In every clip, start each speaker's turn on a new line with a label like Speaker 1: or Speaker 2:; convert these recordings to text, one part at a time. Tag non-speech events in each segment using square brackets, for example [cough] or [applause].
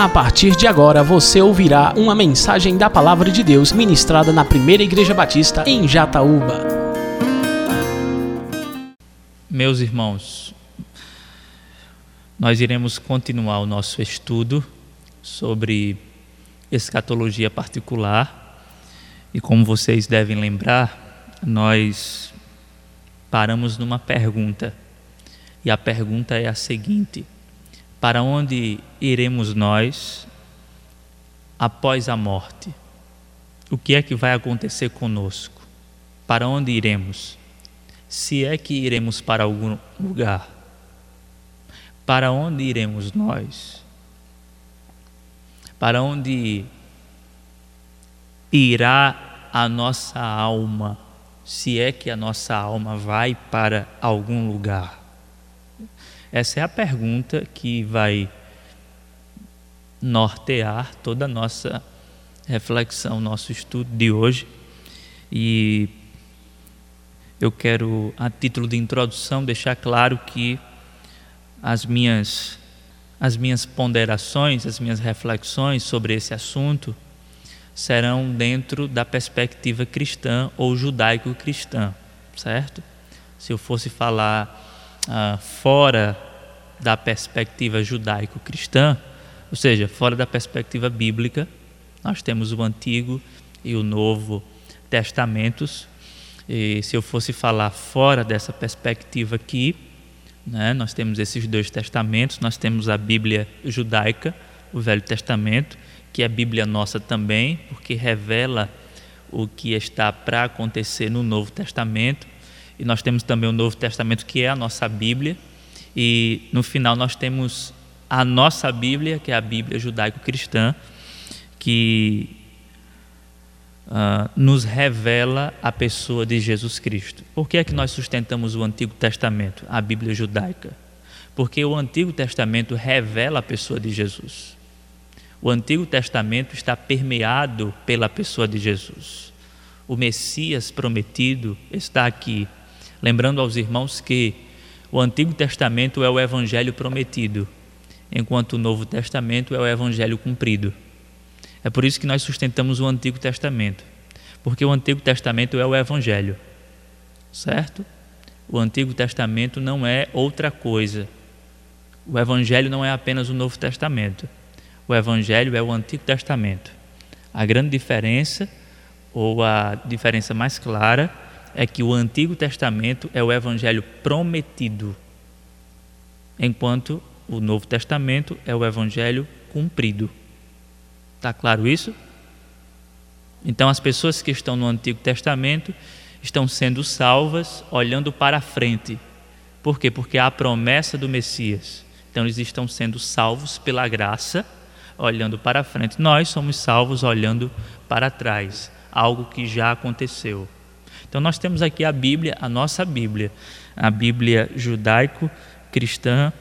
Speaker 1: A partir de agora você ouvirá uma mensagem da Palavra de Deus ministrada na Primeira Igreja Batista em Jataúba.
Speaker 2: Meus irmãos, nós iremos continuar o nosso estudo sobre escatologia particular. E, como vocês devem lembrar, nós paramos numa pergunta. E a pergunta é a seguinte: para onde iremos nós após a morte? O que é que vai acontecer conosco? Para onde iremos? Se é que iremos para algum lugar, para onde iremos nós? Para onde irá a nossa alma, se é que a nossa alma vai para algum lugar? Essa é a pergunta que vai nortear toda a nossa reflexão, nosso estudo de hoje. E eu quero, a título de introdução, deixar claro que as minhas as minhas ponderações, as minhas reflexões sobre esse assunto serão dentro da perspectiva cristã ou judaico-cristã, certo? Se eu fosse falar ah, fora da perspectiva judaico-cristã, ou seja, fora da perspectiva bíblica, nós temos o Antigo e o Novo Testamentos. E se eu fosse falar fora dessa perspectiva aqui, né, nós temos esses dois testamentos, nós temos a Bíblia judaica, o Velho Testamento, que é a Bíblia nossa também, porque revela o que está para acontecer no Novo Testamento e nós temos também o Novo Testamento, que é a nossa Bíblia, e no final nós temos a nossa Bíblia, que é a Bíblia judaico-cristã, que uh, nos revela a pessoa de Jesus Cristo. Por que é que nós sustentamos o Antigo Testamento, a Bíblia judaica? Porque o Antigo Testamento revela a pessoa de Jesus. O Antigo Testamento está permeado pela pessoa de Jesus. O Messias prometido está aqui Lembrando aos irmãos que o Antigo Testamento é o Evangelho prometido, enquanto o Novo Testamento é o Evangelho cumprido. É por isso que nós sustentamos o Antigo Testamento, porque o Antigo Testamento é o Evangelho, certo? O Antigo Testamento não é outra coisa. O Evangelho não é apenas o Novo Testamento. O Evangelho é o Antigo Testamento. A grande diferença, ou a diferença mais clara, é que o Antigo Testamento é o evangelho prometido, enquanto o Novo Testamento é o evangelho cumprido. Está claro isso? Então, as pessoas que estão no Antigo Testamento estão sendo salvas olhando para frente. Por quê? Porque há a promessa do Messias. Então, eles estão sendo salvos pela graça, olhando para frente. Nós somos salvos olhando para trás, algo que já aconteceu. Então nós temos aqui a Bíblia, a nossa Bíblia, a Bíblia judaico-cristã,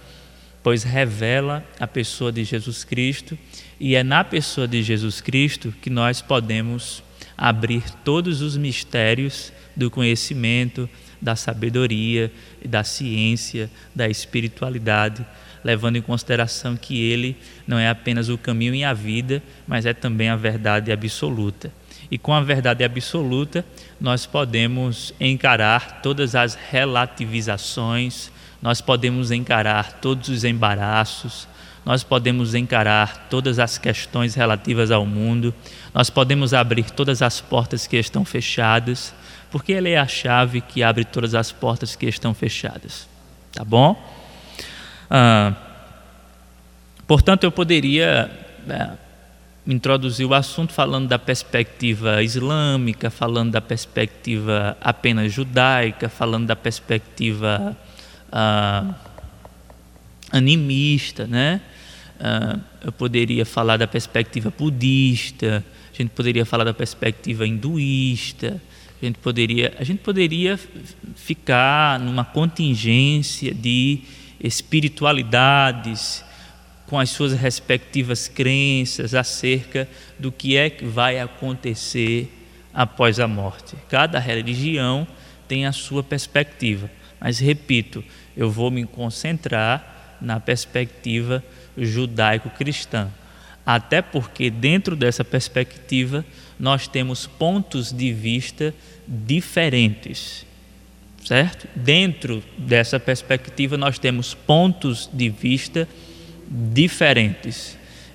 Speaker 2: pois revela a pessoa de Jesus Cristo. E é na pessoa de Jesus Cristo que nós podemos abrir todos os mistérios do conhecimento, da sabedoria, da ciência, da espiritualidade, levando em consideração que ele não é apenas o caminho e a vida, mas é também a verdade absoluta e com a verdade absoluta nós podemos encarar todas as relativizações, nós podemos encarar todos os embaraços, nós podemos encarar todas as questões relativas ao mundo, nós podemos abrir todas as portas que estão fechadas, porque Ele é a chave que abre todas as portas que estão fechadas. Tá bom? Ah, portanto, eu poderia. Né, introduziu o assunto falando da perspectiva islâmica, falando da perspectiva apenas judaica, falando da perspectiva ah, animista, né? Ah, eu poderia falar da perspectiva budista, a gente poderia falar da perspectiva hinduísta, a gente poderia, a gente poderia ficar numa contingência de espiritualidades com as suas respectivas crenças acerca do que é que vai acontecer após a morte. Cada religião tem a sua perspectiva, mas repito, eu vou me concentrar na perspectiva judaico-cristã. até porque, dentro dessa perspectiva, nós temos pontos de vista diferentes, certo? Dentro dessa perspectiva, nós temos pontos de vista diferentes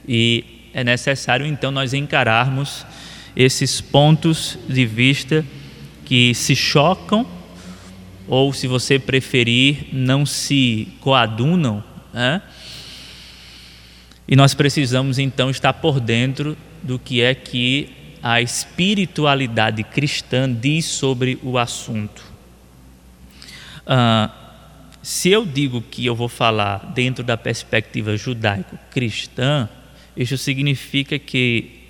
Speaker 2: e é necessário então nós encararmos esses pontos de vista que se chocam ou, se você preferir, não se coadunam, né? E nós precisamos então estar por dentro do que é que a espiritualidade cristã diz sobre o assunto. Ah, se eu digo que eu vou falar dentro da perspectiva judaico-cristã, isso significa que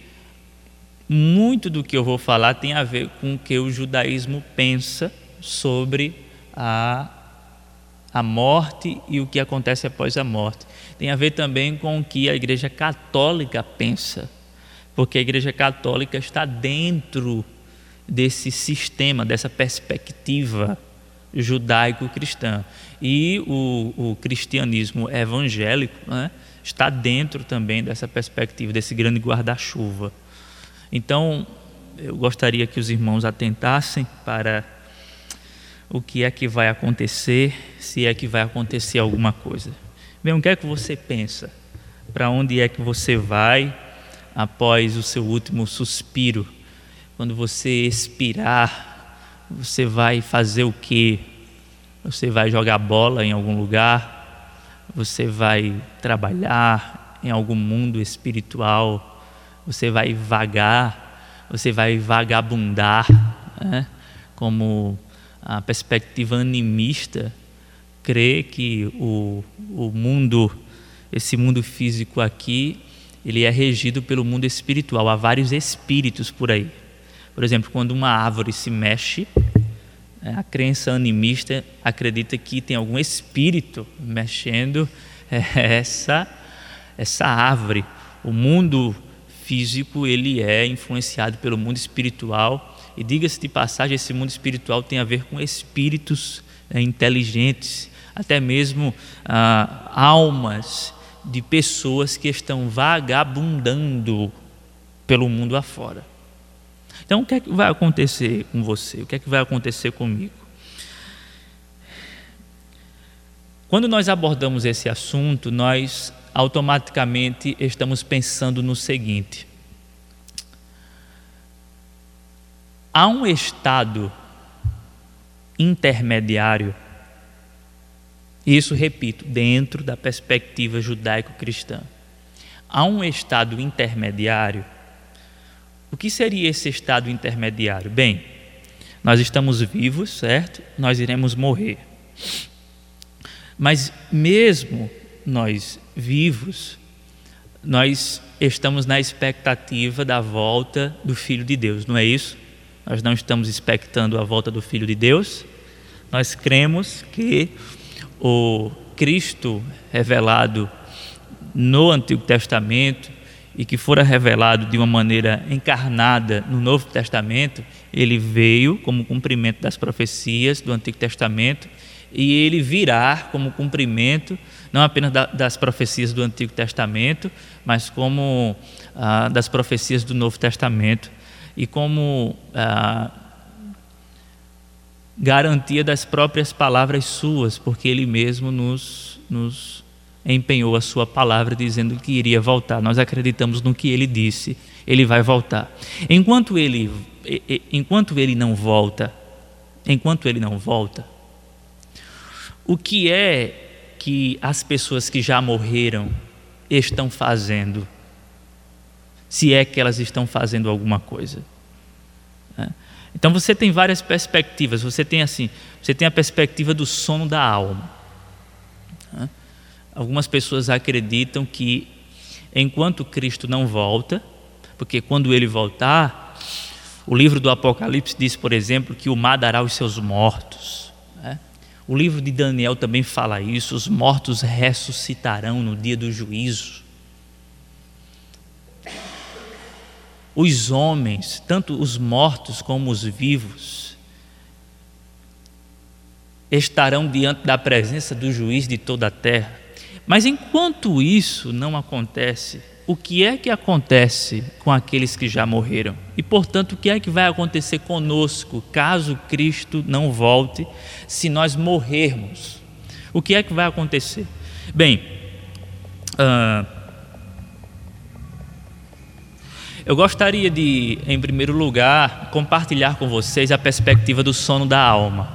Speaker 2: muito do que eu vou falar tem a ver com o que o judaísmo pensa sobre a, a morte e o que acontece após a morte. Tem a ver também com o que a Igreja Católica pensa, porque a Igreja Católica está dentro desse sistema, dessa perspectiva judaico-cristã. E o, o, cristianismo evangélico né, está dentro também dessa perspectiva, desse grande guarda-chuva. Então, eu gostaria que os irmãos atentassem para o que é que vai acontecer, se é que vai acontecer alguma coisa. Bem, o que é que você pensa? Para onde é que você vai após o seu último suspiro? Quando você expirar, você vai fazer o quê? Você vai jogar bola em algum lugar? Você vai trabalhar em algum mundo espiritual? Você vai vagar, você vai vagabundar, né? como a perspectiva animista crê que o, o mundo, esse mundo físico aqui, ele é regido pelo mundo espiritual. Há vários espíritos por aí. Por exemplo, quando uma árvore se mexe, né, a crença animista acredita que tem algum espírito mexendo essa essa árvore. O mundo físico ele é influenciado pelo mundo espiritual e diga-se de passagem, esse mundo espiritual tem a ver com espíritos é, inteligentes, até mesmo ah, almas de pessoas que estão vagabundando pelo mundo afora. Então, o que é que vai acontecer com você? O que é que vai acontecer comigo? Quando nós abordamos esse assunto, nós automaticamente estamos pensando no seguinte: há um estado intermediário, isso, repito, dentro da perspectiva judaico-cristã. Há um estado intermediário. O que seria esse estado intermediário? Bem, nós estamos vivos, certo? Nós iremos morrer. Mas mesmo nós vivos, nós estamos na expectativa da volta do Filho de Deus, não é isso? Nós não estamos expectando a volta do Filho de Deus. Nós cremos que o Cristo revelado no Antigo Testamento e que fora revelado de uma maneira encarnada no Novo Testamento, ele veio como cumprimento das profecias do Antigo Testamento e ele virá como cumprimento não apenas das profecias do Antigo Testamento, mas como ah, das profecias do Novo Testamento e como ah, garantia das próprias palavras suas, porque ele mesmo nos, nos empenhou a sua palavra dizendo que iria voltar. Nós acreditamos no que ele disse, ele vai voltar. Enquanto ele, enquanto ele não volta, enquanto ele não volta, o que é que as pessoas que já morreram estão fazendo? se é que elas estão fazendo alguma coisa. Né? Então você tem várias perspectivas. Você tem assim, você tem a perspectiva do sono da alma. Algumas pessoas acreditam que enquanto Cristo não volta, porque quando ele voltar, o livro do Apocalipse diz, por exemplo, que o mar dará os seus mortos. Né? O livro de Daniel também fala isso: os mortos ressuscitarão no dia do juízo. os homens, tanto os mortos como os vivos, estarão diante da presença do juiz de toda a terra. Mas enquanto isso não acontece, o que é que acontece com aqueles que já morreram? E, portanto, o que é que vai acontecer conosco caso Cristo não volte, se nós morrermos? O que é que vai acontecer? Bem, uh, eu gostaria de, em primeiro lugar, compartilhar com vocês a perspectiva do sono da alma.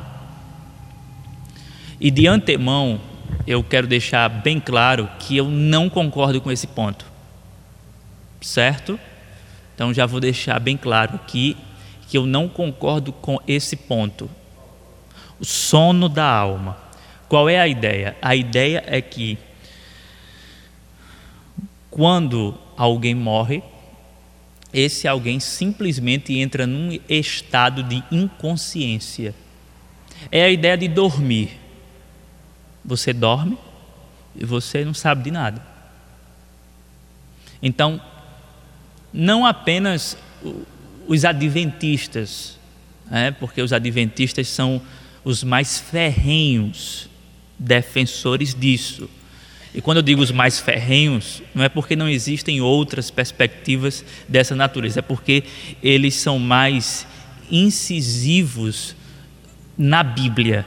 Speaker 2: E de antemão, eu quero deixar bem claro que eu não concordo com esse ponto certo? Então já vou deixar bem claro aqui que eu não concordo com esse ponto. O sono da alma. Qual é a ideia? A ideia é que quando alguém morre, esse alguém simplesmente entra num estado de inconsciência. É a ideia de dormir. Você dorme e você não sabe de nada. Então, não apenas os adventistas, é, porque os adventistas são os mais ferrenhos defensores disso. E quando eu digo os mais ferrenhos, não é porque não existem outras perspectivas dessa natureza, é porque eles são mais incisivos na Bíblia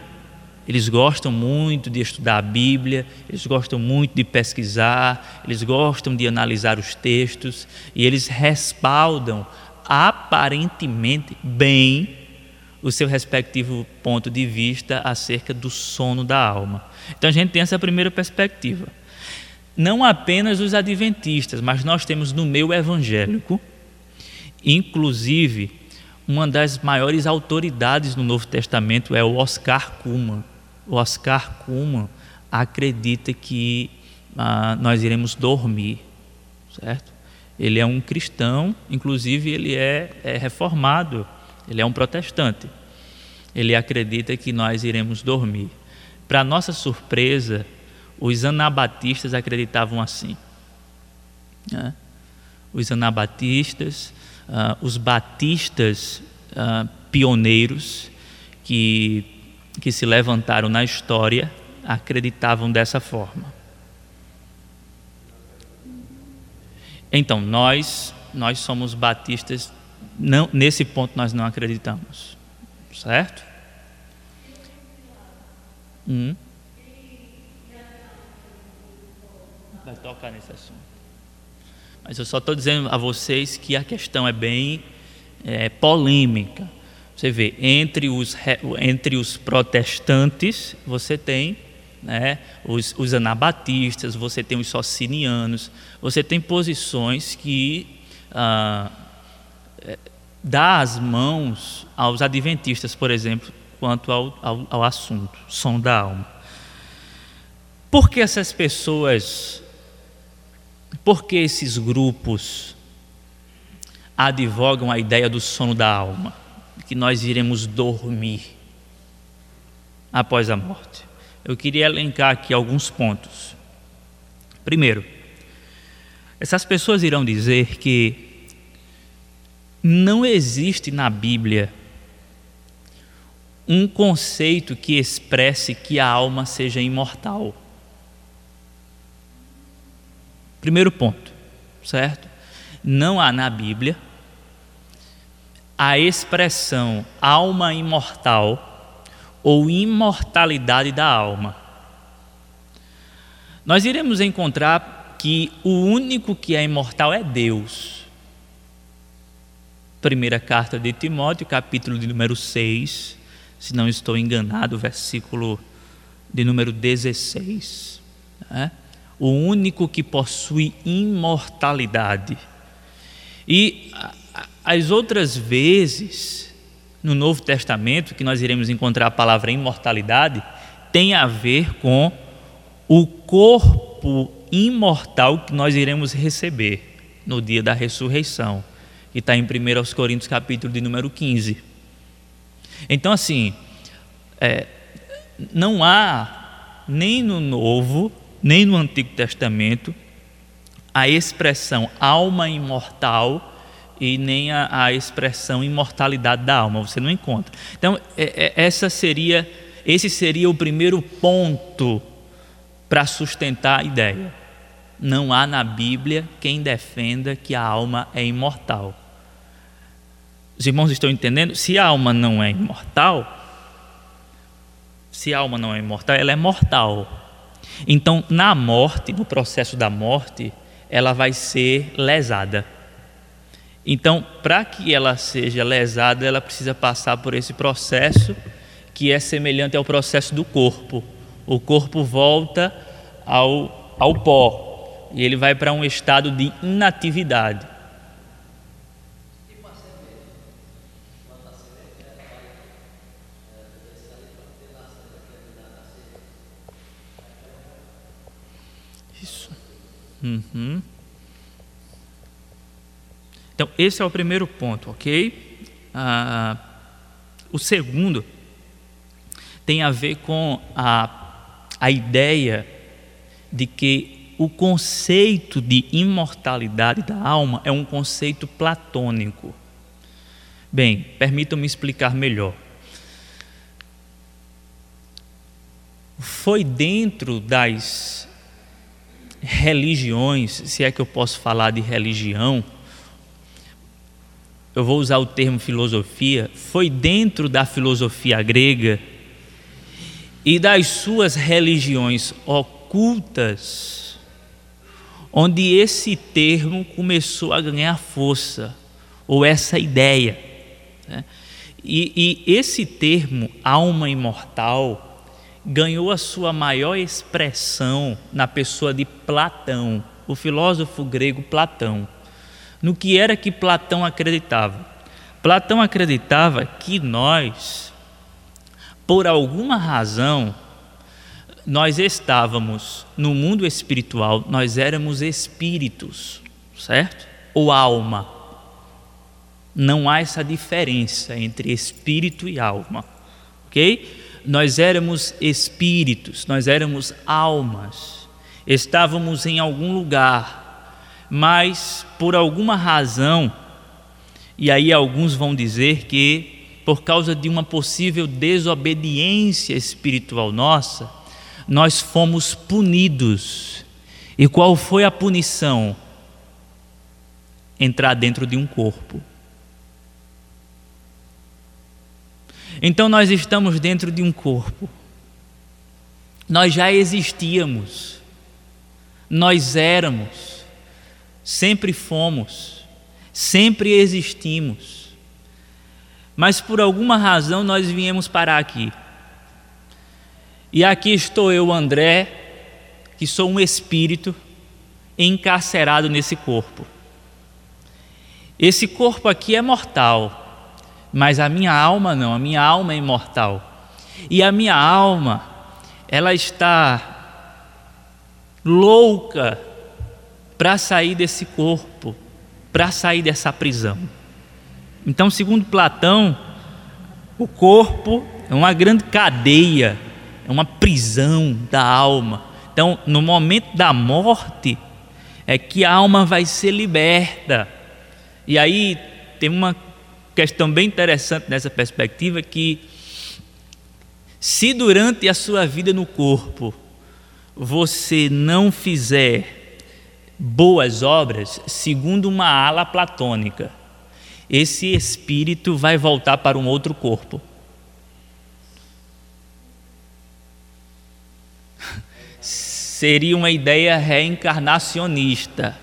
Speaker 2: eles gostam muito de estudar a Bíblia, eles gostam muito de pesquisar, eles gostam de analisar os textos e eles respaldam aparentemente bem o seu respectivo ponto de vista acerca do sono da alma. Então a gente tem essa primeira perspectiva. Não apenas os adventistas, mas nós temos no meio evangélico, inclusive, uma das maiores autoridades no Novo Testamento é o Oscar Kuhlman o Oscar Kuhlman acredita que ah, nós iremos dormir, certo? Ele é um cristão, inclusive ele é, é reformado, ele é um protestante. Ele acredita que nós iremos dormir. Para nossa surpresa, os anabatistas acreditavam assim. Né? Os anabatistas, ah, os batistas ah, pioneiros que que se levantaram na história acreditavam dessa forma. Então, nós, nós somos batistas, não, nesse ponto nós não acreditamos. Certo? Hum. Vai tocar nesse assunto. Mas eu só estou dizendo a vocês que a questão é bem é, polêmica. Você vê, entre os, entre os protestantes, você tem né, os, os anabatistas, você tem os socinianos, você tem posições que ah, é, dá as mãos aos adventistas, por exemplo, quanto ao, ao, ao assunto, som da alma. Por que essas pessoas, por que esses grupos advogam a ideia do sono da alma? Que nós iremos dormir após a morte. Eu queria elencar aqui alguns pontos. Primeiro, essas pessoas irão dizer que não existe na Bíblia um conceito que expresse que a alma seja imortal. Primeiro ponto, certo? Não há na Bíblia a expressão alma imortal ou imortalidade da alma. Nós iremos encontrar que o único que é imortal é Deus. Primeira carta de Timóteo, capítulo de número 6, se não estou enganado, versículo de número 16. Né? O único que possui imortalidade. E as outras vezes no Novo Testamento que nós iremos encontrar a palavra imortalidade tem a ver com o corpo imortal que nós iremos receber no dia da ressurreição, que está em 1 Coríntios capítulo de número 15. Então assim, é, não há nem no Novo, nem no Antigo Testamento a expressão alma imortal e nem a, a expressão imortalidade da alma, você não encontra. Então, é, é, essa seria, esse seria o primeiro ponto para sustentar a ideia. não há na Bíblia quem defenda que a alma é imortal. Os irmãos estão entendendo? Se a alma não é imortal, se a alma não é imortal, ela é mortal. Então, na morte, no processo da morte, ela vai ser lesada. Então, para que ela seja lesada, ela precisa passar por esse processo que é semelhante ao processo do corpo. O corpo volta ao, ao pó e ele vai para um estado de inatividade. Isso. Uhum. Então, esse é o primeiro ponto, ok? Ah, o segundo tem a ver com a, a ideia de que o conceito de imortalidade da alma é um conceito platônico. Bem, permitam-me explicar melhor. Foi dentro das religiões, se é que eu posso falar de religião, eu vou usar o termo filosofia, foi dentro da filosofia grega e das suas religiões ocultas, onde esse termo começou a ganhar força, ou essa ideia. Né? E, e esse termo, alma imortal, ganhou a sua maior expressão na pessoa de Platão, o filósofo grego Platão. No que era que Platão acreditava? Platão acreditava que nós por alguma razão, nós estávamos no mundo espiritual, nós éramos espíritos, certo? Ou alma. Não há essa diferença entre espírito e alma, ok? Nós éramos espíritos, nós éramos almas, estávamos em algum lugar, mas por alguma razão, e aí alguns vão dizer que por causa de uma possível desobediência espiritual nossa, nós fomos punidos. E qual foi a punição? Entrar dentro de um corpo. Então nós estamos dentro de um corpo. Nós já existíamos. Nós éramos. Sempre fomos. Sempre existimos mas por alguma razão nós viemos parar aqui. E aqui estou eu, André, que sou um espírito encarcerado nesse corpo. Esse corpo aqui é mortal, mas a minha alma não, a minha alma é imortal. E a minha alma, ela está louca para sair desse corpo, para sair dessa prisão. Então, segundo Platão, o corpo é uma grande cadeia, é uma prisão da alma. Então, no momento da morte, é que a alma vai ser liberta. E aí tem uma questão bem interessante nessa perspectiva que se durante a sua vida no corpo você não fizer boas obras, segundo uma ala platônica, esse espírito vai voltar para um outro corpo. [laughs] Seria uma ideia reencarnacionista.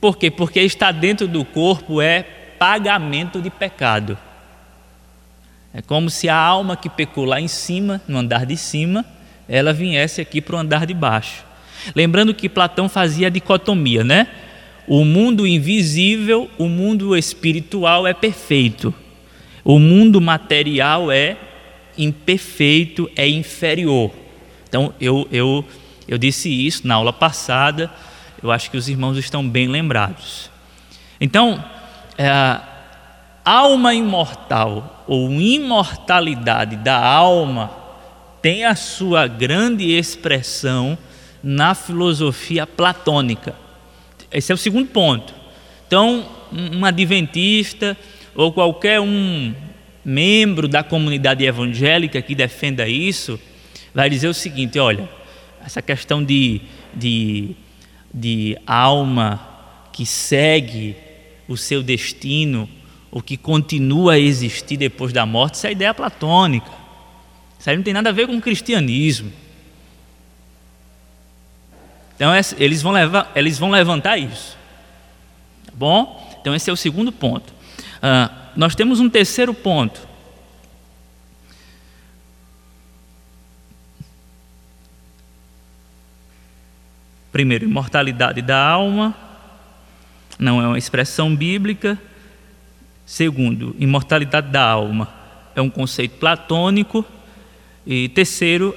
Speaker 2: Por quê? Porque estar dentro do corpo é pagamento de pecado. É como se a alma que pecou lá em cima, no andar de cima, ela viesse aqui para o andar de baixo. Lembrando que Platão fazia a dicotomia, né? O mundo invisível, o mundo espiritual é perfeito. O mundo material é imperfeito, é inferior. Então, eu, eu, eu disse isso na aula passada, eu acho que os irmãos estão bem lembrados. Então, é, alma imortal ou imortalidade da alma tem a sua grande expressão na filosofia platônica. Esse é o segundo ponto. Então, um adventista ou qualquer um membro da comunidade evangélica que defenda isso, vai dizer o seguinte: olha, essa questão de, de de alma que segue o seu destino, ou que continua a existir depois da morte, isso é ideia platônica. Isso aí não tem nada a ver com o cristianismo. Então, eles vão, levar, eles vão levantar isso. Tá bom? Então, esse é o segundo ponto. Uh, nós temos um terceiro ponto. Primeiro, imortalidade da alma, não é uma expressão bíblica. Segundo, imortalidade da alma é um conceito platônico. E terceiro,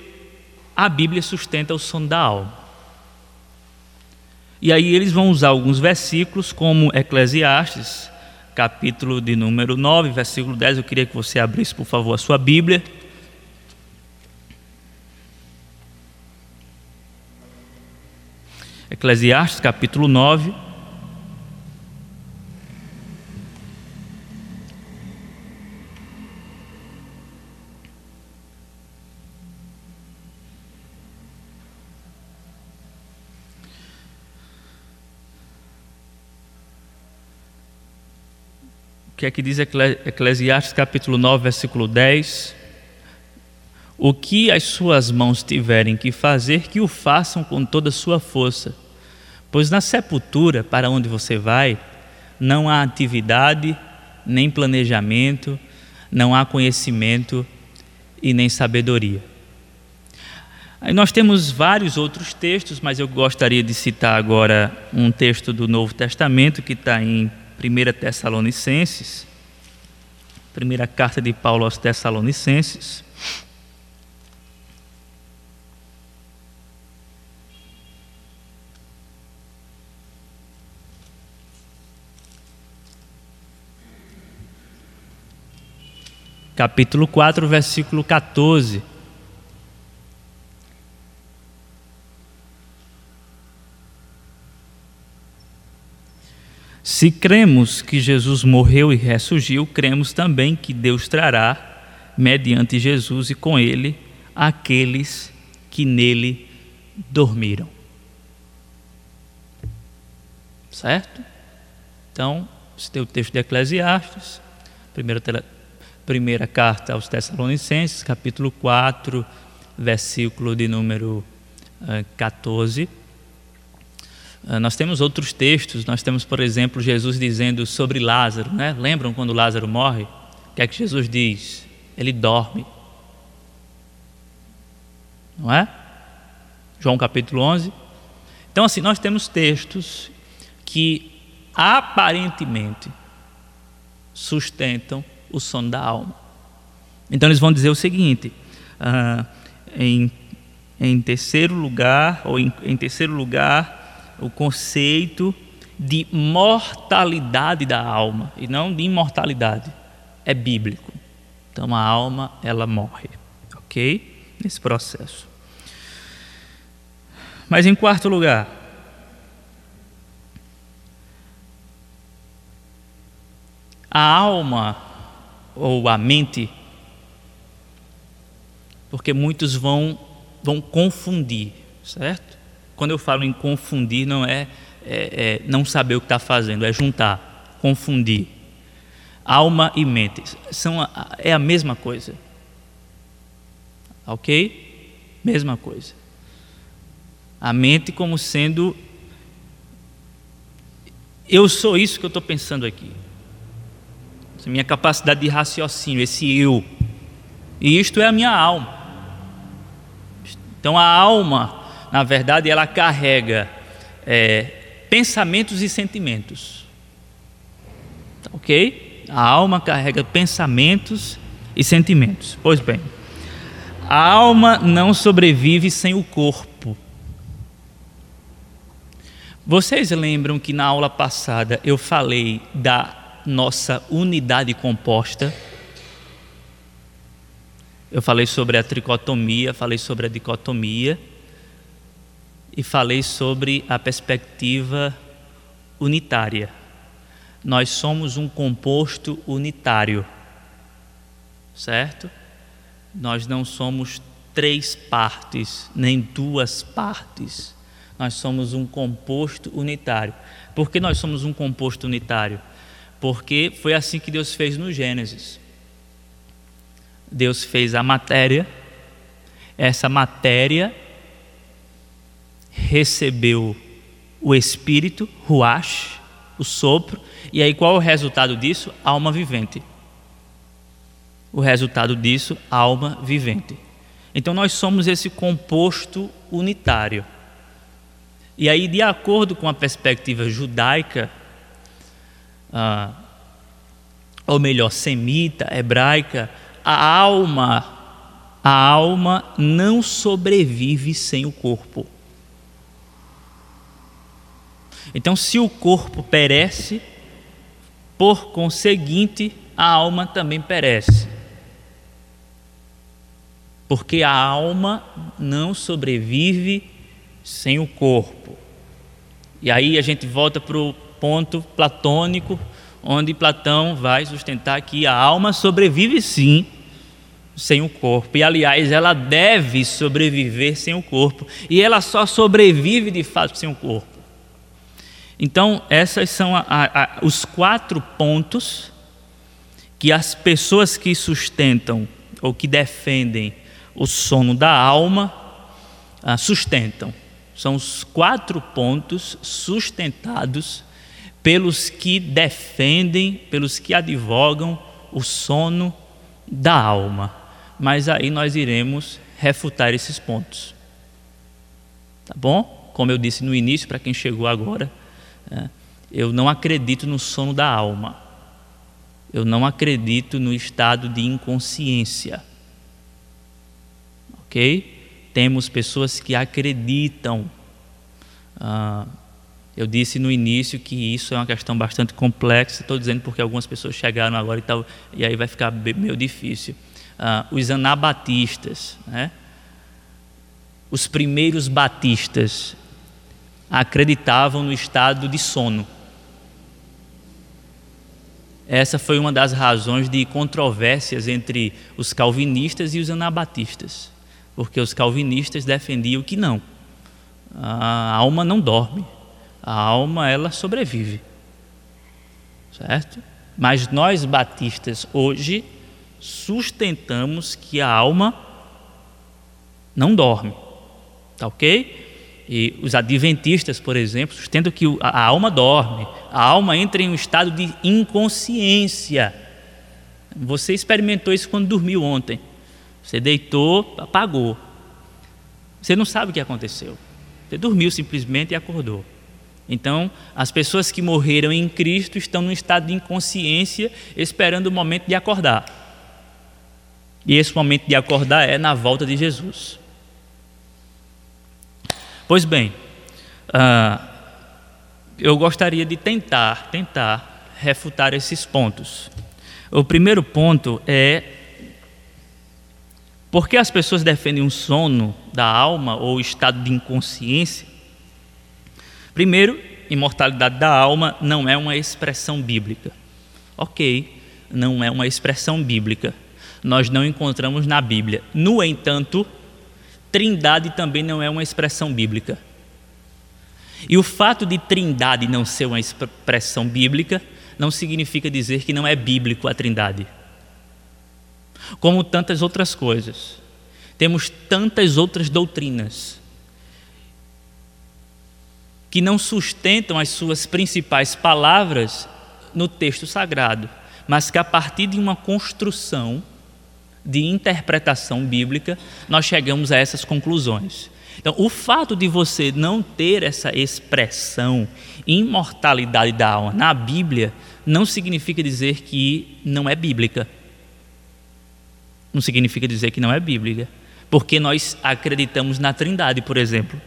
Speaker 2: a Bíblia sustenta o sono da alma. E aí eles vão usar alguns versículos, como Eclesiastes, capítulo de número 9, versículo 10. Eu queria que você abrisse, por favor, a sua Bíblia. Eclesiastes capítulo 9. Que é que diz Eclesiastes capítulo 9, versículo 10? O que as suas mãos tiverem que fazer, que o façam com toda a sua força. Pois na sepultura, para onde você vai, não há atividade, nem planejamento, não há conhecimento e nem sabedoria. Aí nós temos vários outros textos, mas eu gostaria de citar agora um texto do Novo Testamento que está em 1 Tessalonicenses, primeira carta de Paulo aos Tessalonicenses. capítulo 4, versículo 14. Se cremos que Jesus morreu e ressurgiu, cremos também que Deus trará, mediante Jesus e com ele, aqueles que nele dormiram. Certo? Então, esse tem o texto de Eclesiastes, primeiro primeira carta aos Tessalonicenses, capítulo 4, versículo de número 14. Eh, nós temos outros textos, nós temos, por exemplo, Jesus dizendo sobre Lázaro, né? Lembram quando Lázaro morre? O que é que Jesus diz? Ele dorme. Não é? João capítulo 11. Então, assim, nós temos textos que aparentemente sustentam o sono da alma. Então eles vão dizer o seguinte: uh, em, em terceiro lugar, ou em, em terceiro lugar, o conceito de mortalidade da alma e não de imortalidade é bíblico. Então a alma ela morre, ok? Nesse processo. Mas em quarto lugar, a alma ou a mente, porque muitos vão, vão confundir, certo? Quando eu falo em confundir, não é, é, é não saber o que está fazendo, é juntar, confundir. Alma e mente são a, é a mesma coisa, ok? Mesma coisa. A mente como sendo eu sou isso que eu estou pensando aqui essa minha capacidade de raciocínio, esse eu. E isto é a minha alma. Então a alma, na verdade, ela carrega é, pensamentos e sentimentos. Tá ok? A alma carrega pensamentos e sentimentos. Pois bem, a alma não sobrevive sem o corpo. Vocês lembram que na aula passada eu falei da nossa unidade composta. Eu falei sobre a tricotomia, falei sobre a dicotomia e falei sobre a perspectiva unitária. Nós somos um composto unitário, certo? Nós não somos três partes, nem duas partes. nós somos um composto unitário. Por que nós somos um composto unitário? Porque foi assim que Deus fez no Gênesis. Deus fez a matéria, essa matéria recebeu o espírito, ruach, o sopro, e aí qual é o resultado disso? Alma vivente. O resultado disso, alma vivente. Então nós somos esse composto unitário. E aí, de acordo com a perspectiva judaica, ah, ou melhor, semita, hebraica, a alma, a alma não sobrevive sem o corpo. Então, se o corpo perece, por conseguinte, a alma também perece. Porque a alma não sobrevive sem o corpo. E aí a gente volta para o ponto platônico, onde Platão vai sustentar que a alma sobrevive sim sem o corpo. E aliás, ela deve sobreviver sem o corpo. E ela só sobrevive de fato sem o corpo. Então, esses são a, a, os quatro pontos que as pessoas que sustentam ou que defendem o sono da alma ah, sustentam. São os quatro pontos sustentados pelos que defendem, pelos que advogam o sono da alma. Mas aí nós iremos refutar esses pontos. Tá bom? Como eu disse no início, para quem chegou agora, eu não acredito no sono da alma. Eu não acredito no estado de inconsciência. Ok? Temos pessoas que acreditam. Ah, eu disse no início que isso é uma questão bastante complexa. Estou dizendo porque algumas pessoas chegaram agora e, tal, e aí vai ficar meio difícil. Ah, os anabatistas, né? os primeiros batistas, acreditavam no estado de sono. Essa foi uma das razões de controvérsias entre os calvinistas e os anabatistas, porque os calvinistas defendiam que não, a alma não dorme, a alma ela sobrevive, certo? Mas nós batistas hoje sustentamos que a alma não dorme, tá ok? E os adventistas, por exemplo, sustentam que a alma dorme, a alma entra em um estado de inconsciência. Você experimentou isso quando dormiu ontem. Você deitou, apagou. Você não sabe o que aconteceu. Você dormiu simplesmente e acordou. Então, as pessoas que morreram em Cristo estão num estado de inconsciência, esperando o momento de acordar. E esse momento de acordar é na volta de Jesus. Pois bem, uh, eu gostaria de tentar, tentar refutar esses pontos. O primeiro ponto é por que as pessoas defendem um sono da alma ou estado de inconsciência? Primeiro, imortalidade da alma não é uma expressão bíblica. Ok, não é uma expressão bíblica. Nós não encontramos na Bíblia. No entanto, Trindade também não é uma expressão bíblica. E o fato de trindade não ser uma expressão bíblica não significa dizer que não é bíblico a trindade. Como tantas outras coisas. Temos tantas outras doutrinas que não sustentam as suas principais palavras no texto sagrado, mas que a partir de uma construção de interpretação bíblica, nós chegamos a essas conclusões. Então, o fato de você não ter essa expressão imortalidade da alma na Bíblia não significa dizer que não é bíblica. Não significa dizer que não é bíblica, porque nós acreditamos na Trindade, por exemplo.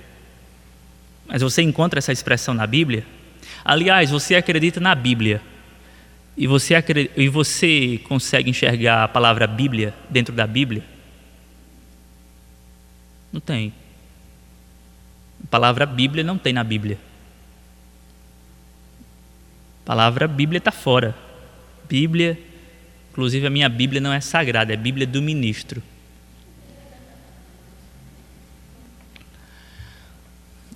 Speaker 2: Mas você encontra essa expressão na Bíblia? Aliás, você acredita na Bíblia, e você, e você consegue enxergar a palavra Bíblia dentro da Bíblia? Não tem. A palavra Bíblia não tem na Bíblia. A palavra Bíblia está fora. Bíblia, inclusive a minha Bíblia não é sagrada, é Bíblia do ministro.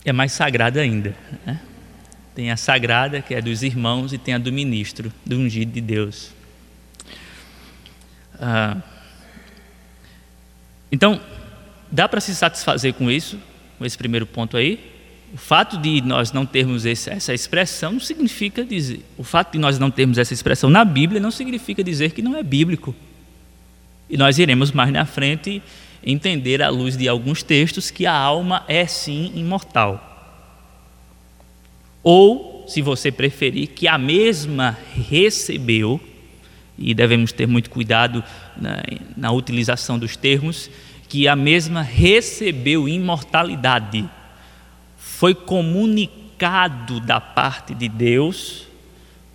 Speaker 2: é mais sagrada ainda. Né? Tem a sagrada, que é dos irmãos, e tem a do ministro, do ungido de Deus. Ah, então, dá para se satisfazer com isso, com esse primeiro ponto aí. O fato de nós não termos esse, essa expressão não significa dizer. O fato de nós não termos essa expressão na Bíblia não significa dizer que não é bíblico. E nós iremos mais na frente entender à luz de alguns textos que a alma é sim imortal. Ou, se você preferir, que a mesma recebeu, e devemos ter muito cuidado na, na utilização dos termos, que a mesma recebeu imortalidade. Foi comunicado da parte de Deus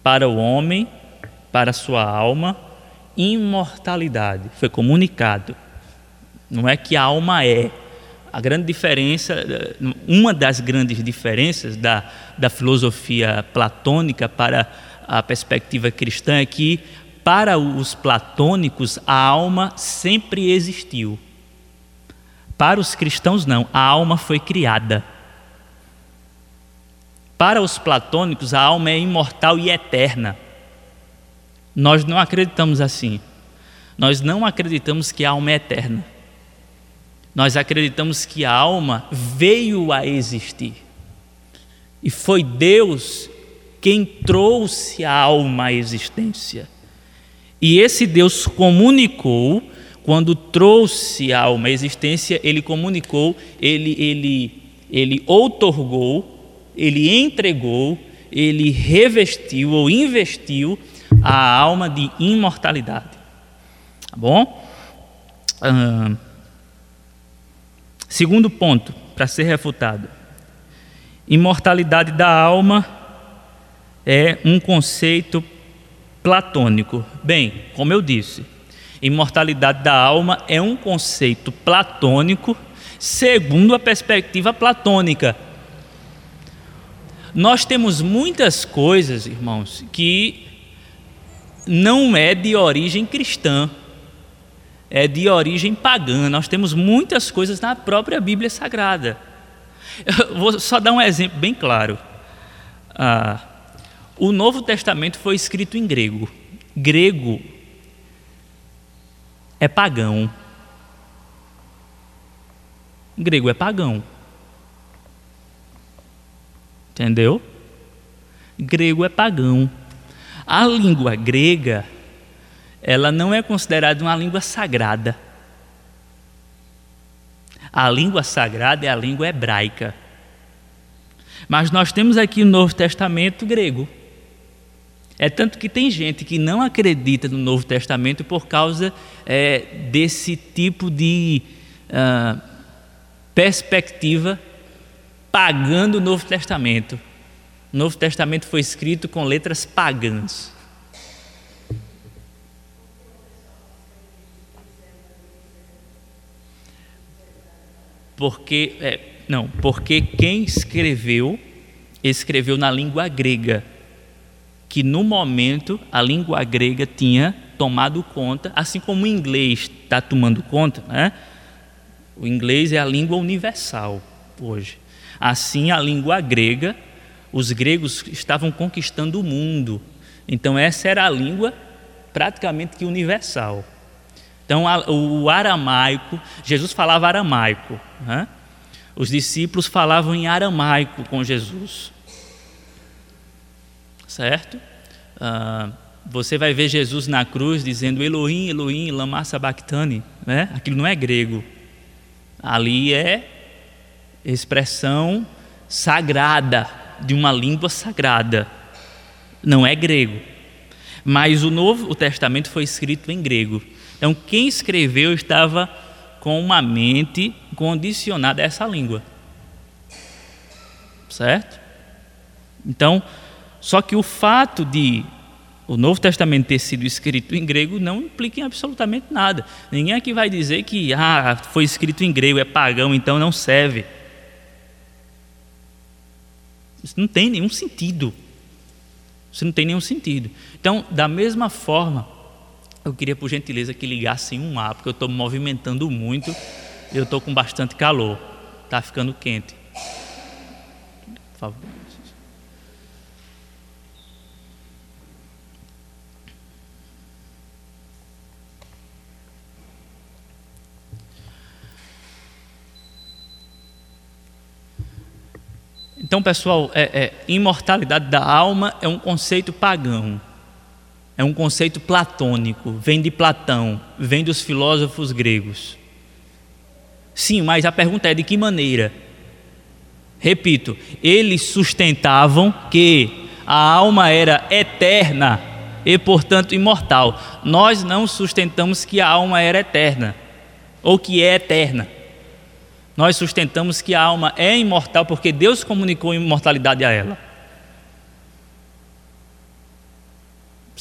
Speaker 2: para o homem, para a sua alma, imortalidade. Foi comunicado. Não é que a alma é. A grande diferença, uma das grandes diferenças da, da filosofia platônica para a perspectiva cristã é que, para os platônicos, a alma sempre existiu. Para os cristãos, não, a alma foi criada. Para os platônicos, a alma é imortal e eterna. Nós não acreditamos assim. Nós não acreditamos que a alma é eterna. Nós acreditamos que a alma veio a existir. E foi Deus quem trouxe a alma à existência. E esse Deus comunicou, quando trouxe a alma à existência, ele comunicou, ele, ele, ele outorgou, ele entregou, ele revestiu ou investiu a alma de imortalidade. Tá bom? Segundo ponto, para ser refutado: imortalidade da alma é um conceito platônico. Bem, como eu disse, imortalidade da alma é um conceito platônico segundo a perspectiva platônica. Nós temos muitas coisas, irmãos, que não é de origem cristã é de origem pagã. Nós temos muitas coisas na própria Bíblia Sagrada. Eu vou só dar um exemplo bem claro. Ah, o Novo Testamento foi escrito em grego. Grego é pagão. Grego é pagão. Entendeu? Grego é pagão. A língua grega ela não é considerada uma língua sagrada. A língua sagrada é a língua hebraica. Mas nós temos aqui o Novo Testamento grego. É tanto que tem gente que não acredita no Novo Testamento por causa é, desse tipo de uh, perspectiva pagando o Novo Testamento. O Novo Testamento foi escrito com letras pagãs. Porque, é, não, porque quem escreveu, escreveu na língua grega, que no momento a língua grega tinha tomado conta, assim como o inglês está tomando conta, né? O inglês é a língua universal hoje. Assim, a língua grega, os gregos estavam conquistando o mundo. Então, essa era a língua praticamente que universal. Então, o aramaico, Jesus falava aramaico. Né? Os discípulos falavam em aramaico com Jesus. Certo? Uh, você vai ver Jesus na cruz dizendo Elohim, Elohim, lama sabachthani. Né? Aquilo não é grego. Ali é expressão sagrada, de uma língua sagrada. Não é grego. Mas o Novo Testamento foi escrito em grego. Então, quem escreveu estava com uma mente condicionada a essa língua. Certo? Então, só que o fato de o Novo Testamento ter sido escrito em grego não implica em absolutamente nada. Ninguém aqui vai dizer que ah, foi escrito em grego, é pagão, então não serve. Isso não tem nenhum sentido. Isso não tem nenhum sentido. Então, da mesma forma, eu queria, por gentileza, que ligassem um ar, porque eu estou me movimentando muito e eu estou com bastante calor. Está ficando quente. favor. Então, pessoal, é, é, imortalidade da alma é um conceito pagão, é um conceito platônico, vem de Platão, vem dos filósofos gregos. Sim, mas a pergunta é de que maneira? Repito, eles sustentavam que a alma era eterna e, portanto, imortal. Nós não sustentamos que a alma era eterna ou que é eterna. Nós sustentamos que a alma é imortal porque Deus comunicou imortalidade a ela.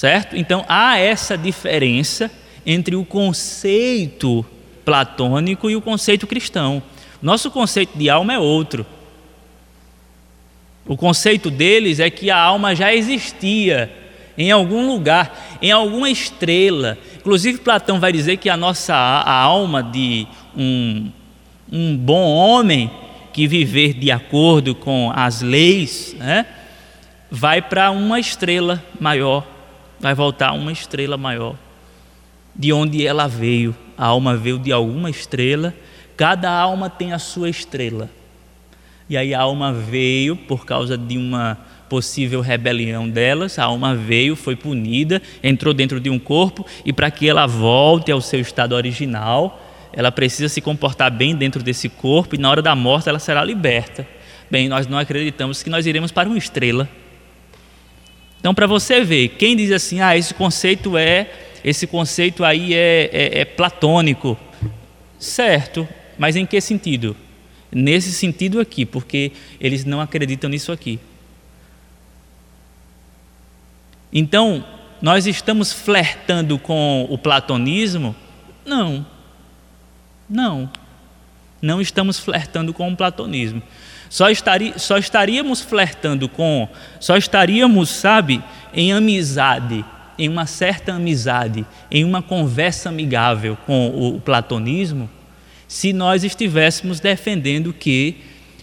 Speaker 2: Certo? Então há essa diferença entre o conceito platônico e o conceito cristão. Nosso conceito de alma é outro. O conceito deles é que a alma já existia em algum lugar, em alguma estrela. Inclusive, Platão vai dizer que a nossa a alma de um um bom homem que viver de acordo com as leis, né, vai para uma estrela maior, vai voltar uma estrela maior, de onde ela veio. A alma veio de alguma estrela, cada alma tem a sua estrela. E aí a alma veio por causa de uma possível rebelião delas, a alma veio, foi punida, entrou dentro de um corpo e para que ela volte ao seu estado original, ela precisa se comportar bem dentro desse corpo e na hora da morte ela será liberta. Bem, nós não acreditamos que nós iremos para uma estrela. Então, para você ver, quem diz assim, ah, esse conceito é, esse conceito aí é, é, é platônico, certo? Mas em que sentido? Nesse sentido aqui, porque eles não acreditam nisso aqui. Então, nós estamos flertando com o platonismo? Não. Não. Não estamos flertando com o platonismo. Só, estaria, só estaríamos flertando com, só estaríamos, sabe, em amizade, em uma certa amizade, em uma conversa amigável com o platonismo, se nós estivéssemos defendendo que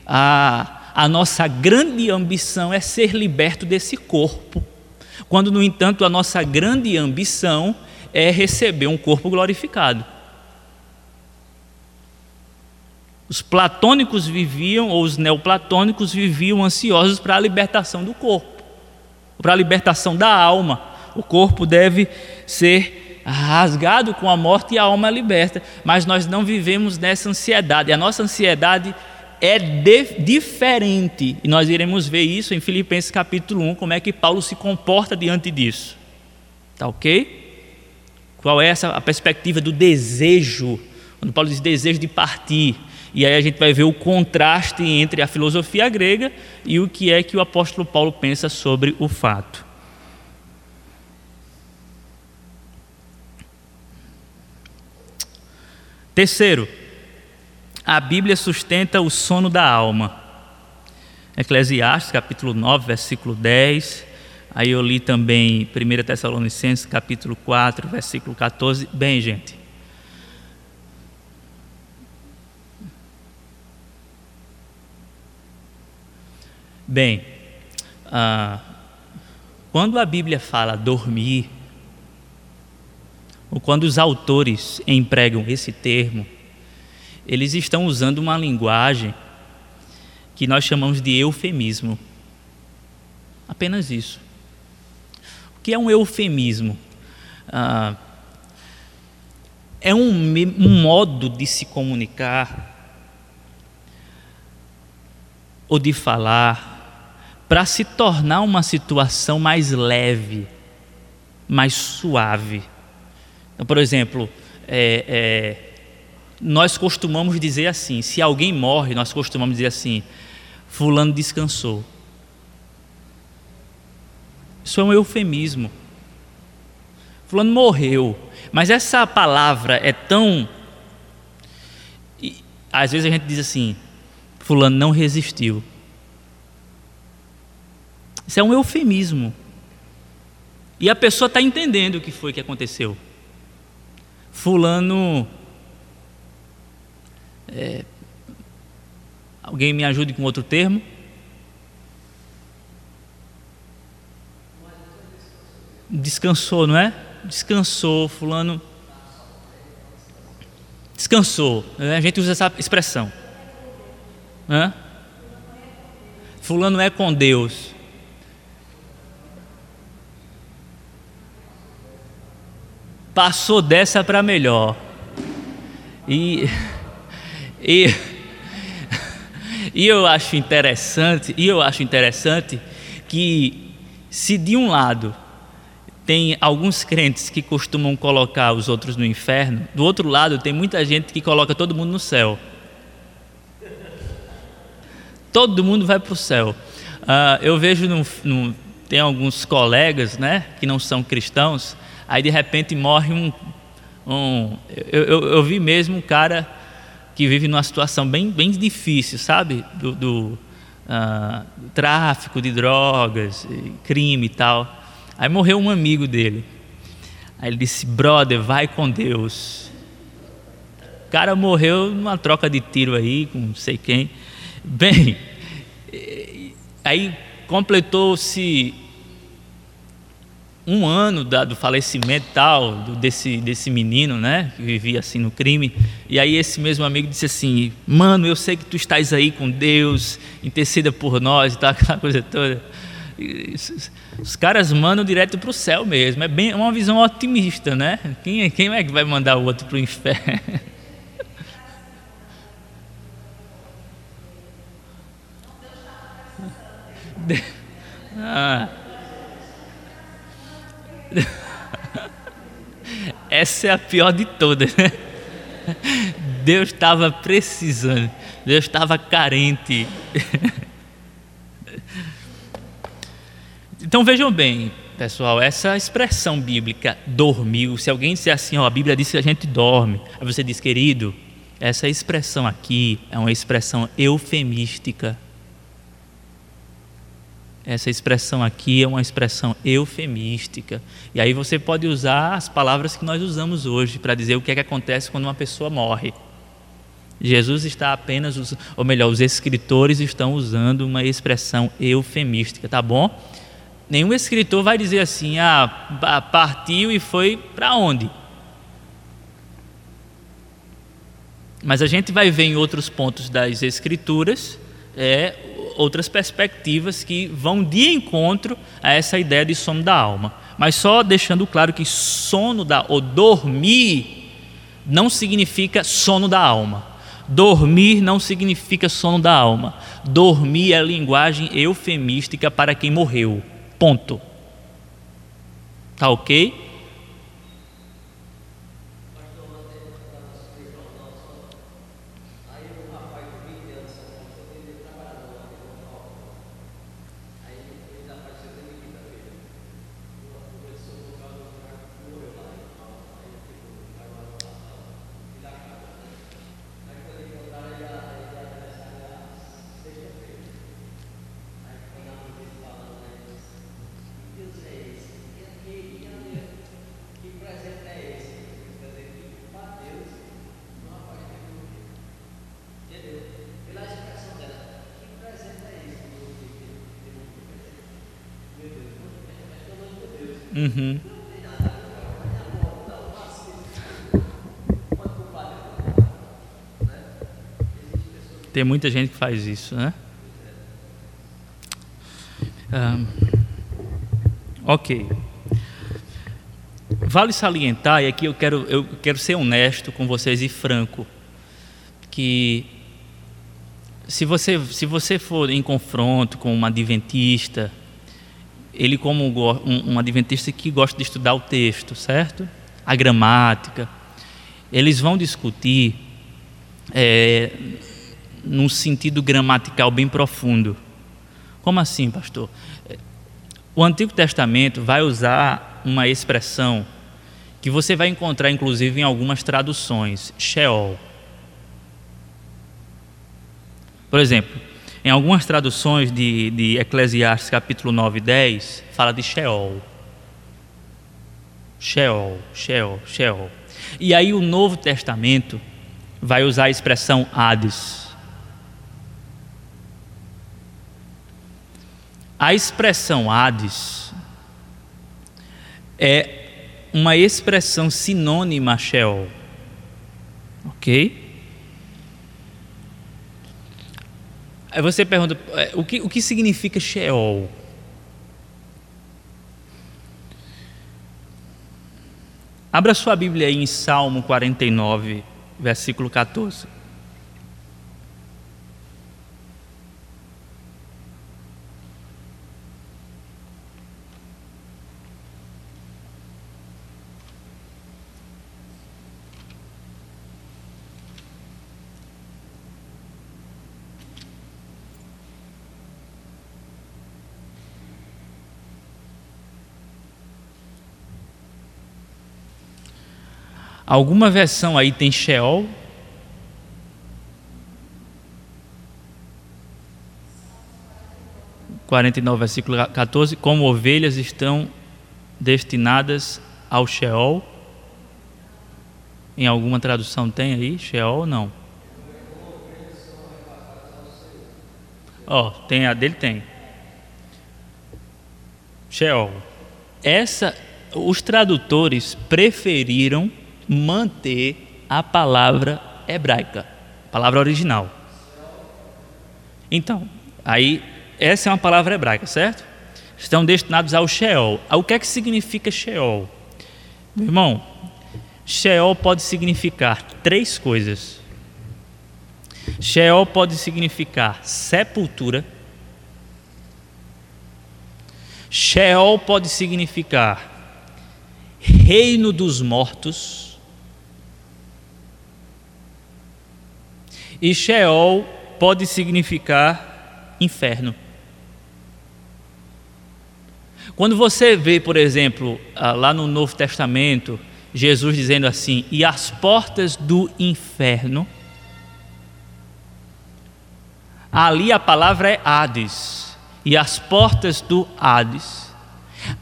Speaker 2: a, a nossa grande ambição é ser liberto desse corpo, quando, no entanto, a nossa grande ambição é receber um corpo glorificado. Os platônicos viviam, ou os neoplatônicos viviam ansiosos para a libertação do corpo, para a libertação da alma. O corpo deve ser rasgado com a morte e a alma liberta, mas nós não vivemos nessa ansiedade. A nossa ansiedade é de, diferente, e nós iremos ver isso em Filipenses capítulo 1, como é que Paulo se comporta diante disso. Tá ok? Qual é essa a perspectiva do desejo? Quando Paulo diz desejo de partir, e aí a gente vai ver o contraste entre a filosofia grega e o que é que o apóstolo Paulo pensa sobre o fato. Terceiro, a Bíblia sustenta o sono da alma. Eclesiastes, capítulo 9, versículo 10. Aí eu li também 1 Tessalonicenses, capítulo 4, versículo 14. Bem, gente, Bem, ah, quando a Bíblia fala dormir, ou quando os autores empregam esse termo, eles estão usando uma linguagem que nós chamamos de eufemismo. Apenas isso. O que é um eufemismo? Ah, é um, um modo de se comunicar ou de falar para se tornar uma situação mais leve, mais suave. Então, por exemplo, é, é, nós costumamos dizer assim: se alguém morre, nós costumamos dizer assim, Fulano descansou. Isso é um eufemismo. Fulano morreu. Mas essa palavra é tão. Às vezes a gente diz assim: Fulano não resistiu. Isso é um eufemismo. E a pessoa está entendendo o que foi que aconteceu. Fulano. É, alguém me ajude com outro termo? Descansou, não é? Descansou, Fulano. Descansou. Né? A gente usa essa expressão. Hã? Fulano é com Deus. Passou dessa para melhor. E, e, e eu acho interessante, e eu acho interessante que se de um lado tem alguns crentes que costumam colocar os outros no inferno, do outro lado tem muita gente que coloca todo mundo no céu. Todo mundo vai para o céu. Uh, eu vejo, tem alguns colegas né, que não são cristãos, aí de repente morre um. um eu, eu, eu, vi mesmo um cara que vive numa situação bem, bem difícil, sabe? Do, do uh, tráfico de drogas, crime e tal. Aí morreu um amigo dele. Aí ele disse: Brother, vai com Deus. O cara morreu numa troca de tiro aí com não sei quem. Bem, aí completou-se um ano da, do falecimento tal desse, desse menino, né, que vivia assim no crime. E aí esse mesmo amigo disse assim: Mano, eu sei que tu estás aí com Deus, interceda por nós e tal, [laughs] aquela coisa toda. Os caras mandam direto para o céu mesmo. É bem é uma visão otimista, né? Quem, quem é que vai mandar o outro para o inferno? [laughs] Ah. [laughs] Essa é a pior de todas, né? Deus estava precisando, Deus estava carente. [laughs] Então vejam bem, pessoal, essa expressão bíblica, dormiu, se alguém disser assim, ó, a Bíblia diz que a gente dorme, aí você diz, querido, essa expressão aqui é uma expressão eufemística. Essa expressão aqui é uma expressão eufemística. E aí você pode usar as palavras que nós usamos hoje para dizer o que é que acontece quando uma pessoa morre. Jesus está apenas, ou melhor, os escritores estão usando uma expressão eufemística, tá bom? Nenhum escritor vai dizer assim, ah, partiu e foi para onde? Mas a gente vai ver em outros pontos das escrituras é, outras perspectivas que vão de encontro a essa ideia de sono da alma. Mas só deixando claro que sono da ou dormir não significa sono da alma. Dormir não significa sono da alma. Dormir é linguagem eufemística para quem morreu. Ponto. Tá ok? Uhum. Tem muita gente que faz isso, né? Ok. Vale salientar, e aqui eu quero, eu quero ser honesto com vocês e franco, que se você, se você for em confronto com um adventista, ele como um, adventista que gosta de estudar o texto, certo? A gramática. Eles vão discutir é, num sentido gramatical bem profundo. Como assim, pastor? O Antigo Testamento vai usar uma expressão que você vai encontrar, inclusive, em algumas traduções: Sheol. Por exemplo, em algumas traduções de, de Eclesiastes capítulo 9 e 10, fala de Sheol. Sheol, Sheol, Sheol. E aí o Novo Testamento vai usar a expressão Hades. A expressão Hades é uma expressão sinônima a Sheol. Ok? Aí você pergunta, é, o que, o que significa Sheol? Abra sua Bíblia aí em Salmo 49, versículo 14. Alguma versão aí tem Sheol? Quarenta e nove, versículo 14, como ovelhas estão destinadas ao Sheol. Em alguma tradução tem aí Sheol ou não? Ó, oh, tem a dele tem. Sheol. Essa os tradutores preferiram manter a palavra hebraica, palavra original. Então, aí essa é uma palavra hebraica, certo? Estão destinados ao Sheol. O que é que significa Sheol? Meu irmão, Sheol pode significar três coisas. Sheol pode significar sepultura. Sheol pode significar reino dos mortos. E Sheol pode significar inferno. Quando você vê, por exemplo, ah, lá no Novo Testamento, Jesus dizendo assim: e as portas do inferno, ali a palavra é Hades, e as portas do Hades.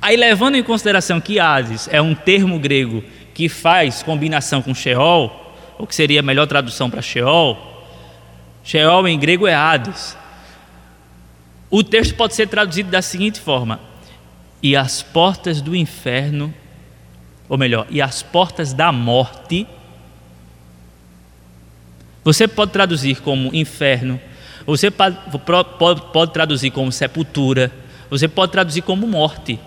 Speaker 2: Aí, levando em consideração que Hades é um termo grego que faz combinação com Sheol, ou que seria a melhor tradução para Sheol, Sheol em grego é Hades. O texto pode ser traduzido da seguinte forma: E as portas do inferno, ou melhor, e as portas da morte. Você pode traduzir como inferno, você pode, pode, traduzir como sepultura, você pode traduzir como morte.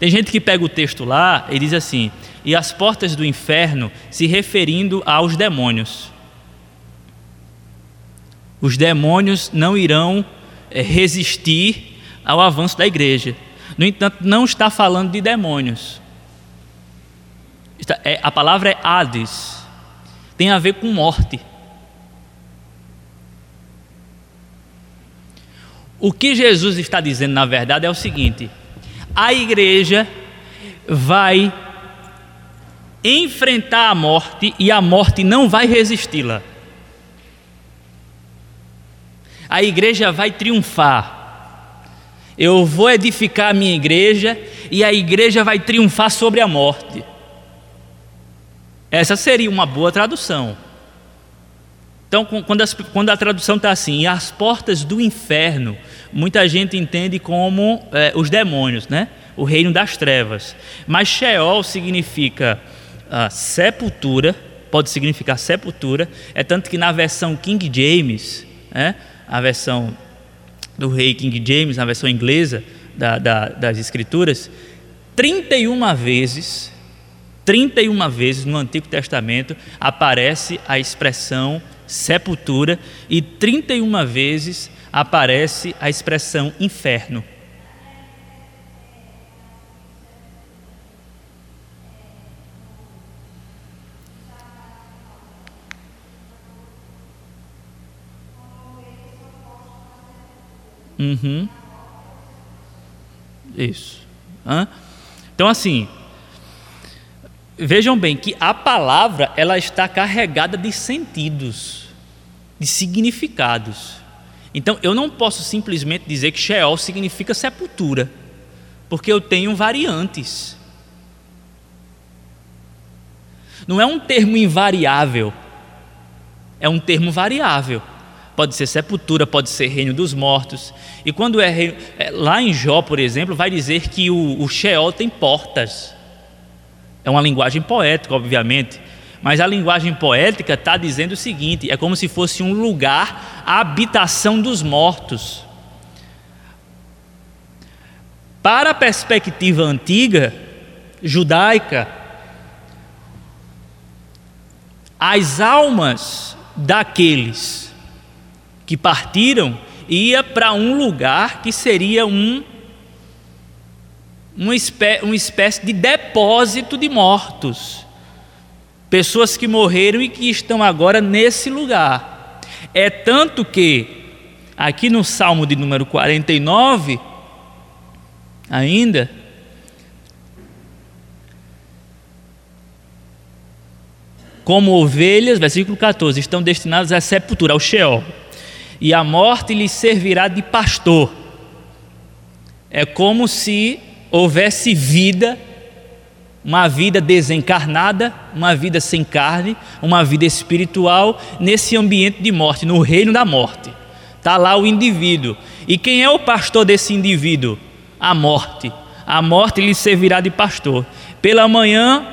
Speaker 2: Tem gente que pega o texto lá e diz assim: e as portas do inferno, se referindo aos demônios os demônios não irão é, resistir ao avanço da igreja. No entanto, não está falando de demônios. É, a palavra é Hades, tem a ver com morte. O que Jesus está dizendo, na verdade, é o seguinte: a igreja vai enfrentar a morte e a morte não vai resisti-la a igreja vai triunfar. Eu vou edificar a minha igreja e a igreja vai triunfar sobre a morte. Essa seria uma boa tradução. Então, quando, as, quando a tradução está assim, as portas do inferno, muita gente entende como é, os demônios, né? o reino das trevas. Mas Sheol significa ah, sepultura, pode significar sepultura, é tanto que na versão King James, né? A versão do rei King James, na versão inglesa da, da, das Escrituras, 31 vezes, 31 vezes no Antigo Testamento aparece a expressão sepultura e 31 vezes aparece a expressão inferno. Uhum. Isso. Hã? Então, assim, vejam bem que a palavra ela está carregada de sentidos, de significados. Então, eu não posso simplesmente dizer que Sheol significa sepultura, porque eu tenho variantes. Não é um termo invariável, é um termo variável pode ser sepultura, pode ser reino dos mortos. E quando é, reino, é lá em Jó, por exemplo, vai dizer que o, o Sheol tem portas. É uma linguagem poética, obviamente, mas a linguagem poética está dizendo o seguinte: é como se fosse um lugar, a habitação dos mortos. Para a perspectiva antiga, judaica, as almas daqueles que partiram ia para um lugar que seria um uma espécie, uma espécie de depósito de mortos. Pessoas que morreram e que estão agora nesse lugar. É tanto que, aqui no Salmo de número 49, ainda, como ovelhas, versículo 14, estão destinadas à sepultura, ao Sheol, e a morte lhes servirá de pastor. É como se houvesse vida uma vida desencarnada, uma vida sem carne, uma vida espiritual nesse ambiente de morte, no reino da morte. Está lá o indivíduo. E quem é o pastor desse indivíduo? A morte. A morte lhe servirá de pastor. Pela manhã,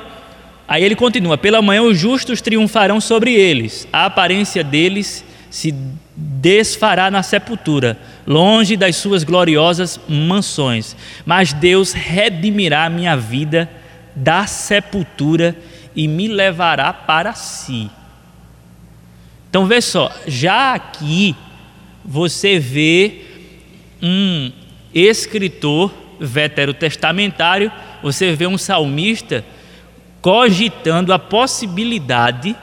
Speaker 2: aí ele continua: pela manhã os justos triunfarão sobre eles, a aparência deles se desfará na sepultura, longe das suas gloriosas mansões. Mas Deus redimirá a minha vida da sepultura e me levará para si. Então vê só, já aqui você vê um escritor veterotestamentário, você vê um salmista cogitando a possibilidade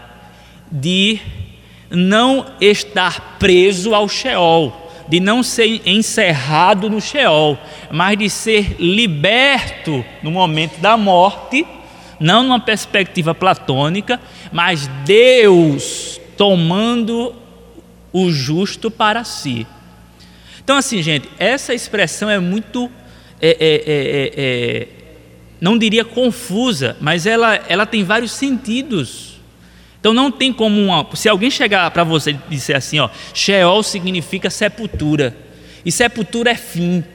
Speaker 2: de não estar preso ao Sheol, de não ser encerrado no Sheol, mas de ser liberto no momento da morte, não numa perspectiva platônica, mas Deus tomando o justo para si. Então, assim, gente, essa expressão é muito, é, é, é, é não diria confusa, mas ela, ela tem vários sentidos. Então não tem como uma, se alguém chegar para você e disser assim, ó, Sheol significa sepultura. E sepultura é fim.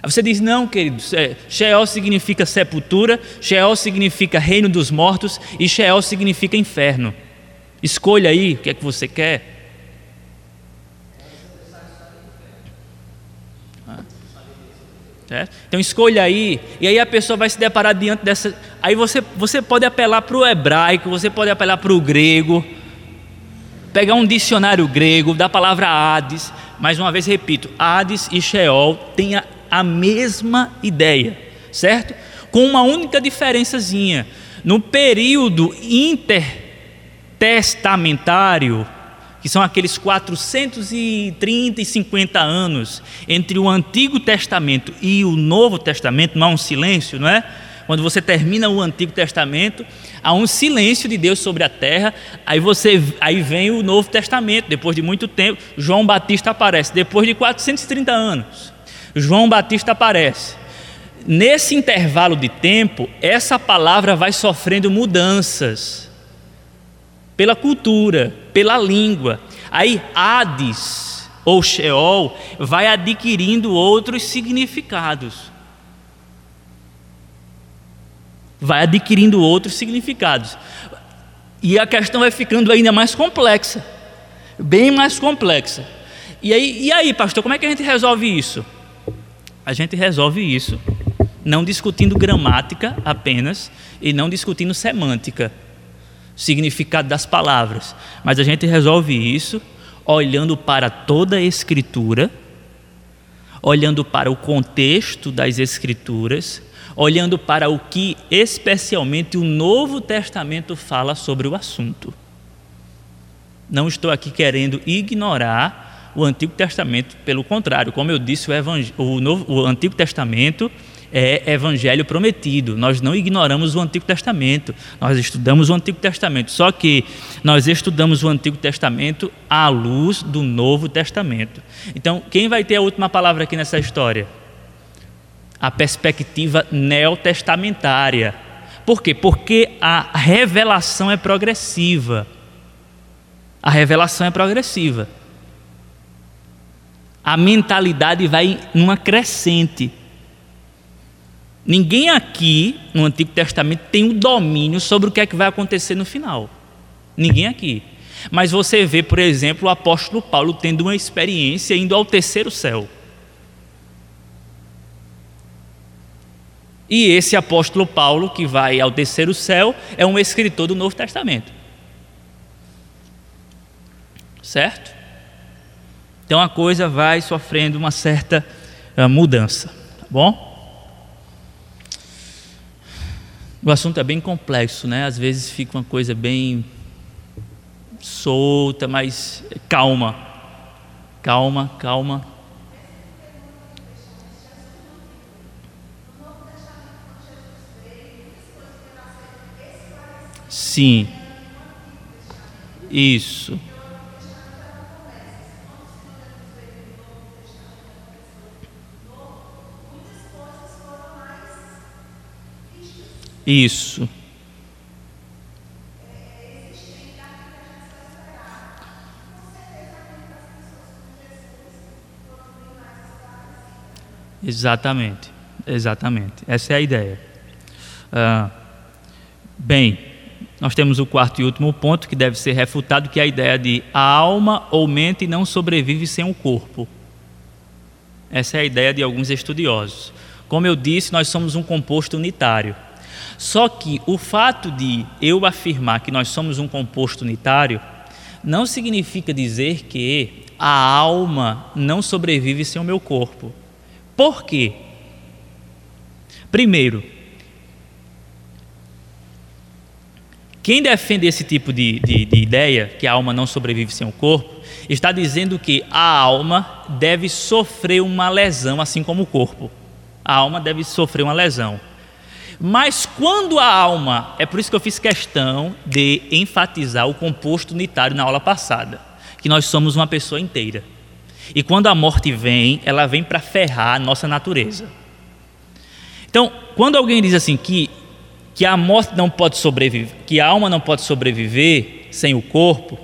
Speaker 2: Aí você diz: "Não, querido, é, Sheol significa sepultura, Sheol significa reino dos mortos e Sheol significa inferno. Escolha aí o que é que você quer. Então escolha aí, e aí a pessoa vai se deparar diante dessa. Aí você, você pode apelar para o hebraico, você pode apelar para o grego, pegar um dicionário grego da palavra Hades, mais uma vez repito, Hades e Sheol têm a, a mesma ideia, certo? Com uma única diferençazinha. No período intertestamentário, que são aqueles 430 e 50 anos entre o Antigo Testamento e o Novo Testamento, não há um silêncio, não é? Quando você termina o Antigo Testamento, há um silêncio de Deus sobre a terra, aí você aí vem o Novo Testamento, depois de muito tempo, João Batista aparece, depois de 430 anos. João Batista aparece. Nesse intervalo de tempo, essa palavra vai sofrendo mudanças pela cultura, pela língua. Aí Hades ou Sheol vai adquirindo outros significados. Vai adquirindo outros significados. E a questão vai ficando ainda mais complexa. Bem mais complexa. E aí, e aí, pastor, como é que a gente resolve isso? A gente resolve isso não discutindo gramática apenas e não discutindo semântica significado das palavras, mas a gente resolve isso olhando para toda a Escritura, olhando para o contexto das Escrituras, olhando para o que especialmente o Novo Testamento fala sobre o assunto. Não estou aqui querendo ignorar o Antigo Testamento, pelo contrário, como eu disse, o, o, Novo, o Antigo Testamento é evangelho prometido. Nós não ignoramos o Antigo Testamento, nós estudamos o Antigo Testamento, só que nós estudamos o Antigo Testamento à luz do Novo Testamento. Então, quem vai ter a última palavra aqui nessa história? A perspectiva neotestamentária. Por quê? Porque a revelação é progressiva. A revelação é progressiva. A mentalidade vai numa crescente. Ninguém aqui no Antigo Testamento tem o um domínio sobre o que é que vai acontecer no final. Ninguém aqui. Mas você vê, por exemplo, o apóstolo Paulo tendo uma experiência indo ao terceiro céu. E esse apóstolo Paulo, que vai ao terceiro céu, é um escritor do Novo Testamento. Certo? Então a coisa vai sofrendo uma certa uh, mudança. Tá bom? O assunto é bem complexo, né? Às vezes fica uma coisa bem solta, mas calma. Calma, calma. Sim. Isso. Isso. Exatamente, exatamente. Essa é a ideia. Ah, bem, nós temos o quarto e último ponto que deve ser refutado, que é a ideia de a alma ou mente não sobrevive sem o corpo. Essa é a ideia de alguns estudiosos. Como eu disse, nós somos um composto unitário. Só que o fato de eu afirmar que nós somos um composto unitário não significa dizer que a alma não sobrevive sem o meu corpo. Por quê? Primeiro, quem defende esse tipo de, de, de, ideia, que a alma não sobrevive sem o corpo, está dizendo que a alma deve sofrer uma lesão, assim como o corpo. A alma deve sofrer uma lesão. Mas quando a alma, é por isso que eu fiz questão de enfatizar o composto unitário na aula passada, que nós somos uma pessoa inteira. E quando a morte vem, ela vem para ferrar a nossa natureza. Então, quando alguém diz assim que, que a morte não pode sobreviver, que a alma não pode sobreviver sem o corpo,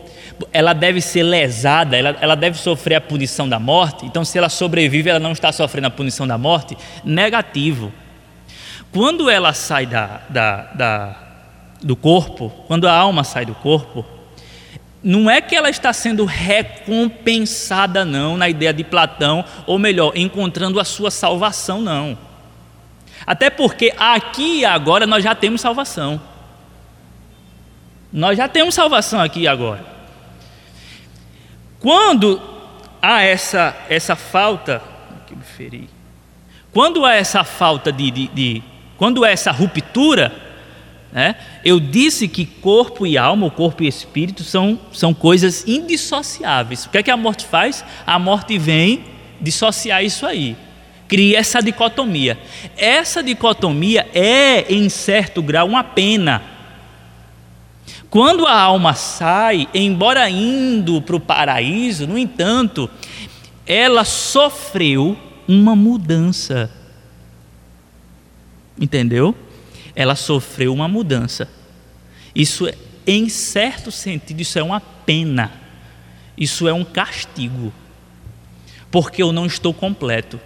Speaker 2: ela deve ser lesada, ela, ela deve sofrer a punição da morte. Então, se ela sobrevive, ela não está sofrendo a punição da morte? Negativo. Quando ela sai da, da, da, do corpo, quando a alma sai do corpo, não é que ela está sendo recompensada, não, na ideia de Platão, ou melhor, encontrando a sua salvação, não. Até porque aqui e agora nós já temos salvação. Nós já temos salvação aqui e agora. Quando há essa, essa falta, que me feri, quando há essa falta de, de, de quando é essa ruptura, né, eu disse que corpo e alma, o corpo e espírito, são, são coisas indissociáveis. O que é que a morte faz? A morte vem dissociar isso aí. Cria essa dicotomia. Essa dicotomia é, em certo grau, uma pena. Quando a alma sai, embora indo para o paraíso, no entanto, ela sofreu uma mudança Entendeu? Ela sofreu uma mudança. Isso, é, em certo sentido, isso é uma pena. Isso é um castigo. Porque eu não estou completo.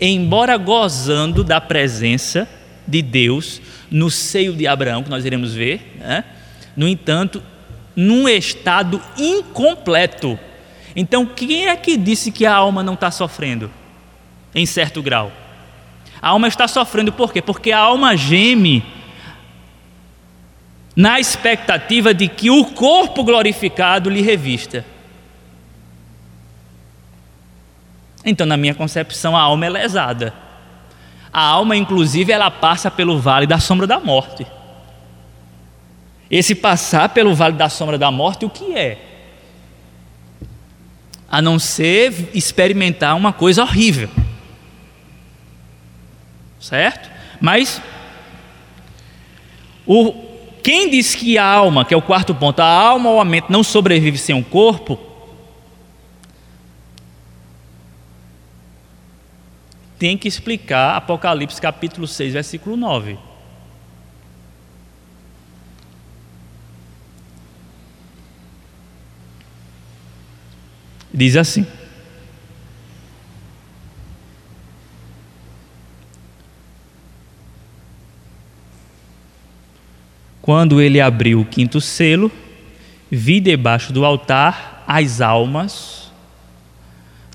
Speaker 2: Embora gozando da presença de Deus no seio de Abraão, que nós iremos ver, né? no entanto, num estado incompleto. Então, quem é que disse que a alma não está sofrendo? Em certo grau. A alma está sofrendo por quê? Porque a alma geme na expectativa de que o corpo glorificado lhe revista. Então, na minha concepção, a alma é lesada. A alma, inclusive, ela passa pelo vale da sombra da morte. Esse passar pelo vale da sombra da morte, o que é? A não ser experimentar uma coisa horrível certo? Mas o, quem diz que a alma, que é o quarto ponto, a alma ou a mente não sobrevive sem um corpo, tem que explicar Apocalipse capítulo 6, versículo 9. Diz assim: Quando ele abriu o quinto selo, vi debaixo do altar as almas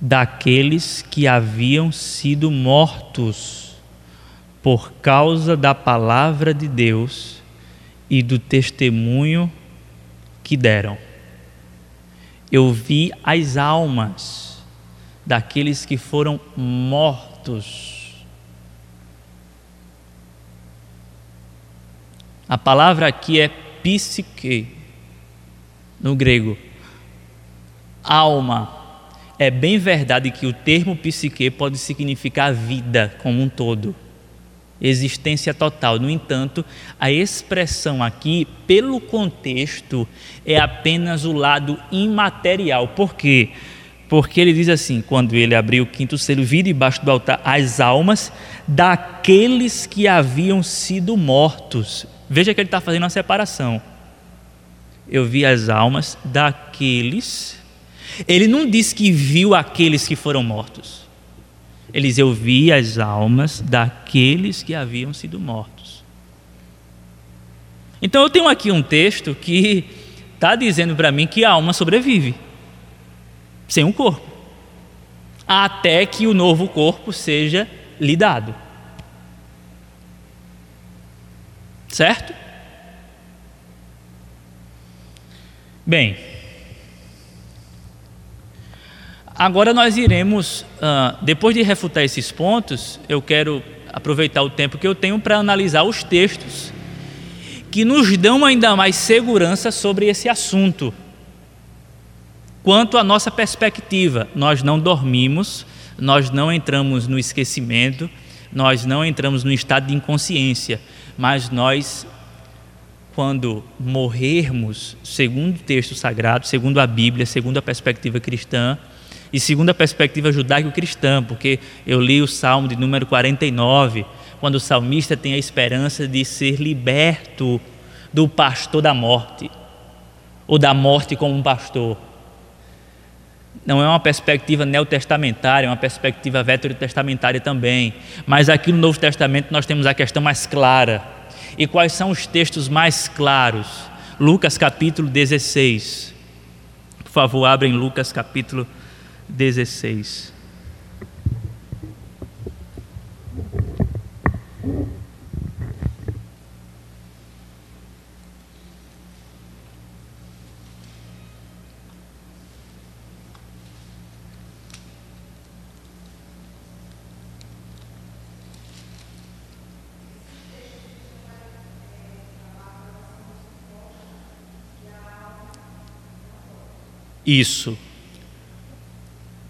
Speaker 2: daqueles que haviam sido mortos por causa da palavra de Deus e do testemunho que deram. Eu vi as almas daqueles que foram mortos. A palavra aqui é psique, no grego. Alma. É bem verdade que o termo psique pode significar vida como um todo existência total. No entanto, a expressão aqui, pelo contexto, é apenas o lado imaterial. Por quê? Porque ele diz assim: quando ele abriu o quinto selo, vi debaixo do altar as almas daqueles que haviam sido mortos. Veja que ele está fazendo uma separação. Eu vi as almas daqueles. Ele não diz que viu aqueles que foram mortos. Eliseu via as almas daqueles que haviam sido mortos. Então eu tenho aqui um texto que está dizendo para mim que a alma sobrevive sem um corpo, até que o novo corpo seja lhe dado. Certo? Bem, Agora nós iremos, uh, depois de refutar esses pontos, eu quero aproveitar o tempo que eu tenho para analisar os textos que nos dão ainda mais segurança sobre esse assunto. Quanto à nossa perspectiva, nós não dormimos, nós não entramos no esquecimento, nós não entramos no estado de inconsciência, mas nós, quando morrermos, segundo o texto sagrado, segundo a Bíblia, segundo a perspectiva cristã, e segundo a perspectiva judaico-cristã, porque eu li o Salmo de número 49, quando o salmista tem a esperança de ser liberto do pastor da morte, ou da morte como um pastor. Não é uma perspectiva neotestamentária, é uma perspectiva veterotestamentária também. Mas aqui no Novo Testamento nós temos a questão mais clara. E quais são os textos mais claros? Lucas capítulo 16. Por favor, abrem Lucas capítulo 16. 16. Isso.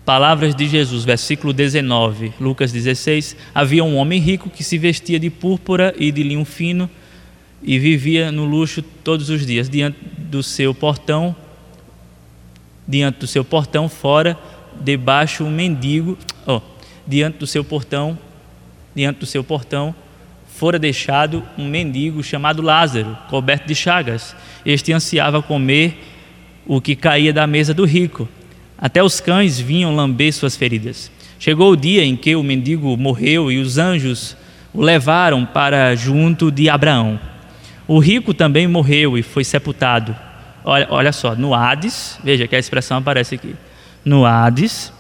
Speaker 2: Palavras de Jesus, versículo 19, Lucas 16: Havia um homem rico que se vestia de púrpura e de linho fino e vivia no luxo todos os dias. Diante do seu portão, diante do seu portão fora, debaixo um mendigo, oh, diante do seu portão, diante do seu portão, fora deixado um mendigo chamado Lázaro, coberto de chagas. Este ansiava comer o que caía da mesa do rico até os cães vinham lamber suas feridas. Chegou o dia em que o mendigo morreu e os anjos o levaram para junto de Abraão. O rico também morreu e foi sepultado. Olha, olha só, no Hades, veja que a expressão aparece aqui. No Hades,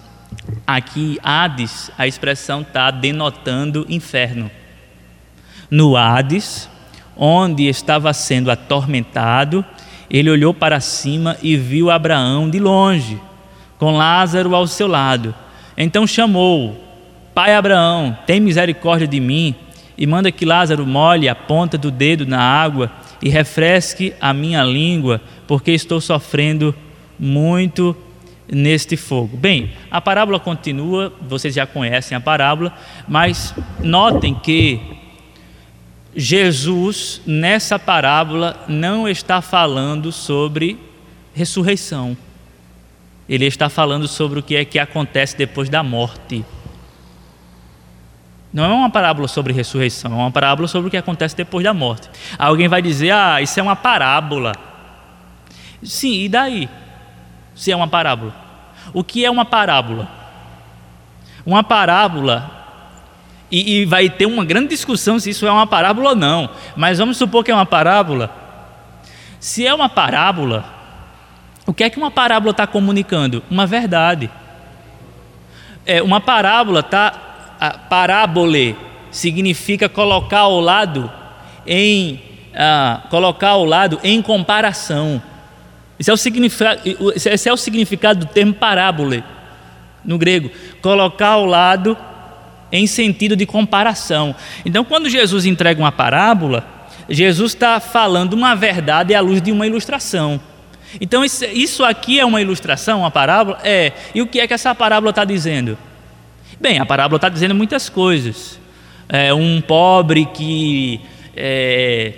Speaker 2: aqui Hades, a expressão está denotando inferno. No Hades, onde estava sendo atormentado, ele olhou para cima e viu Abraão de longe com Lázaro ao seu lado. Então chamou: Pai Abraão, tem misericórdia de mim e manda que Lázaro molhe a ponta do dedo na água e refresque a minha língua, porque estou sofrendo muito neste fogo. Bem, a parábola continua, vocês já conhecem a parábola, mas notem que Jesus, nessa parábola, não está falando sobre ressurreição ele está falando sobre o que é que acontece depois da morte. Não é uma parábola sobre ressurreição, é uma parábola sobre o que acontece depois da morte. Alguém vai dizer: ah, isso é uma parábola. Sim, e daí? Se é uma parábola. O que é uma parábola? Uma parábola, e, e vai ter uma grande discussão se isso é uma parábola ou não, mas vamos supor que é uma parábola. Se é uma parábola, o que é que uma parábola está comunicando? Uma verdade. É, uma parábola está. Parábole significa colocar ao lado em ah, colocar ao lado em comparação. Esse é, o esse é o significado do termo parábole no grego. Colocar ao lado em sentido de comparação. Então, quando Jesus entrega uma parábola, Jesus está falando uma verdade à luz de uma ilustração. Então, isso aqui é uma ilustração, uma parábola? É. E o que é que essa parábola está dizendo? Bem, a parábola está dizendo muitas coisas. É um pobre que é,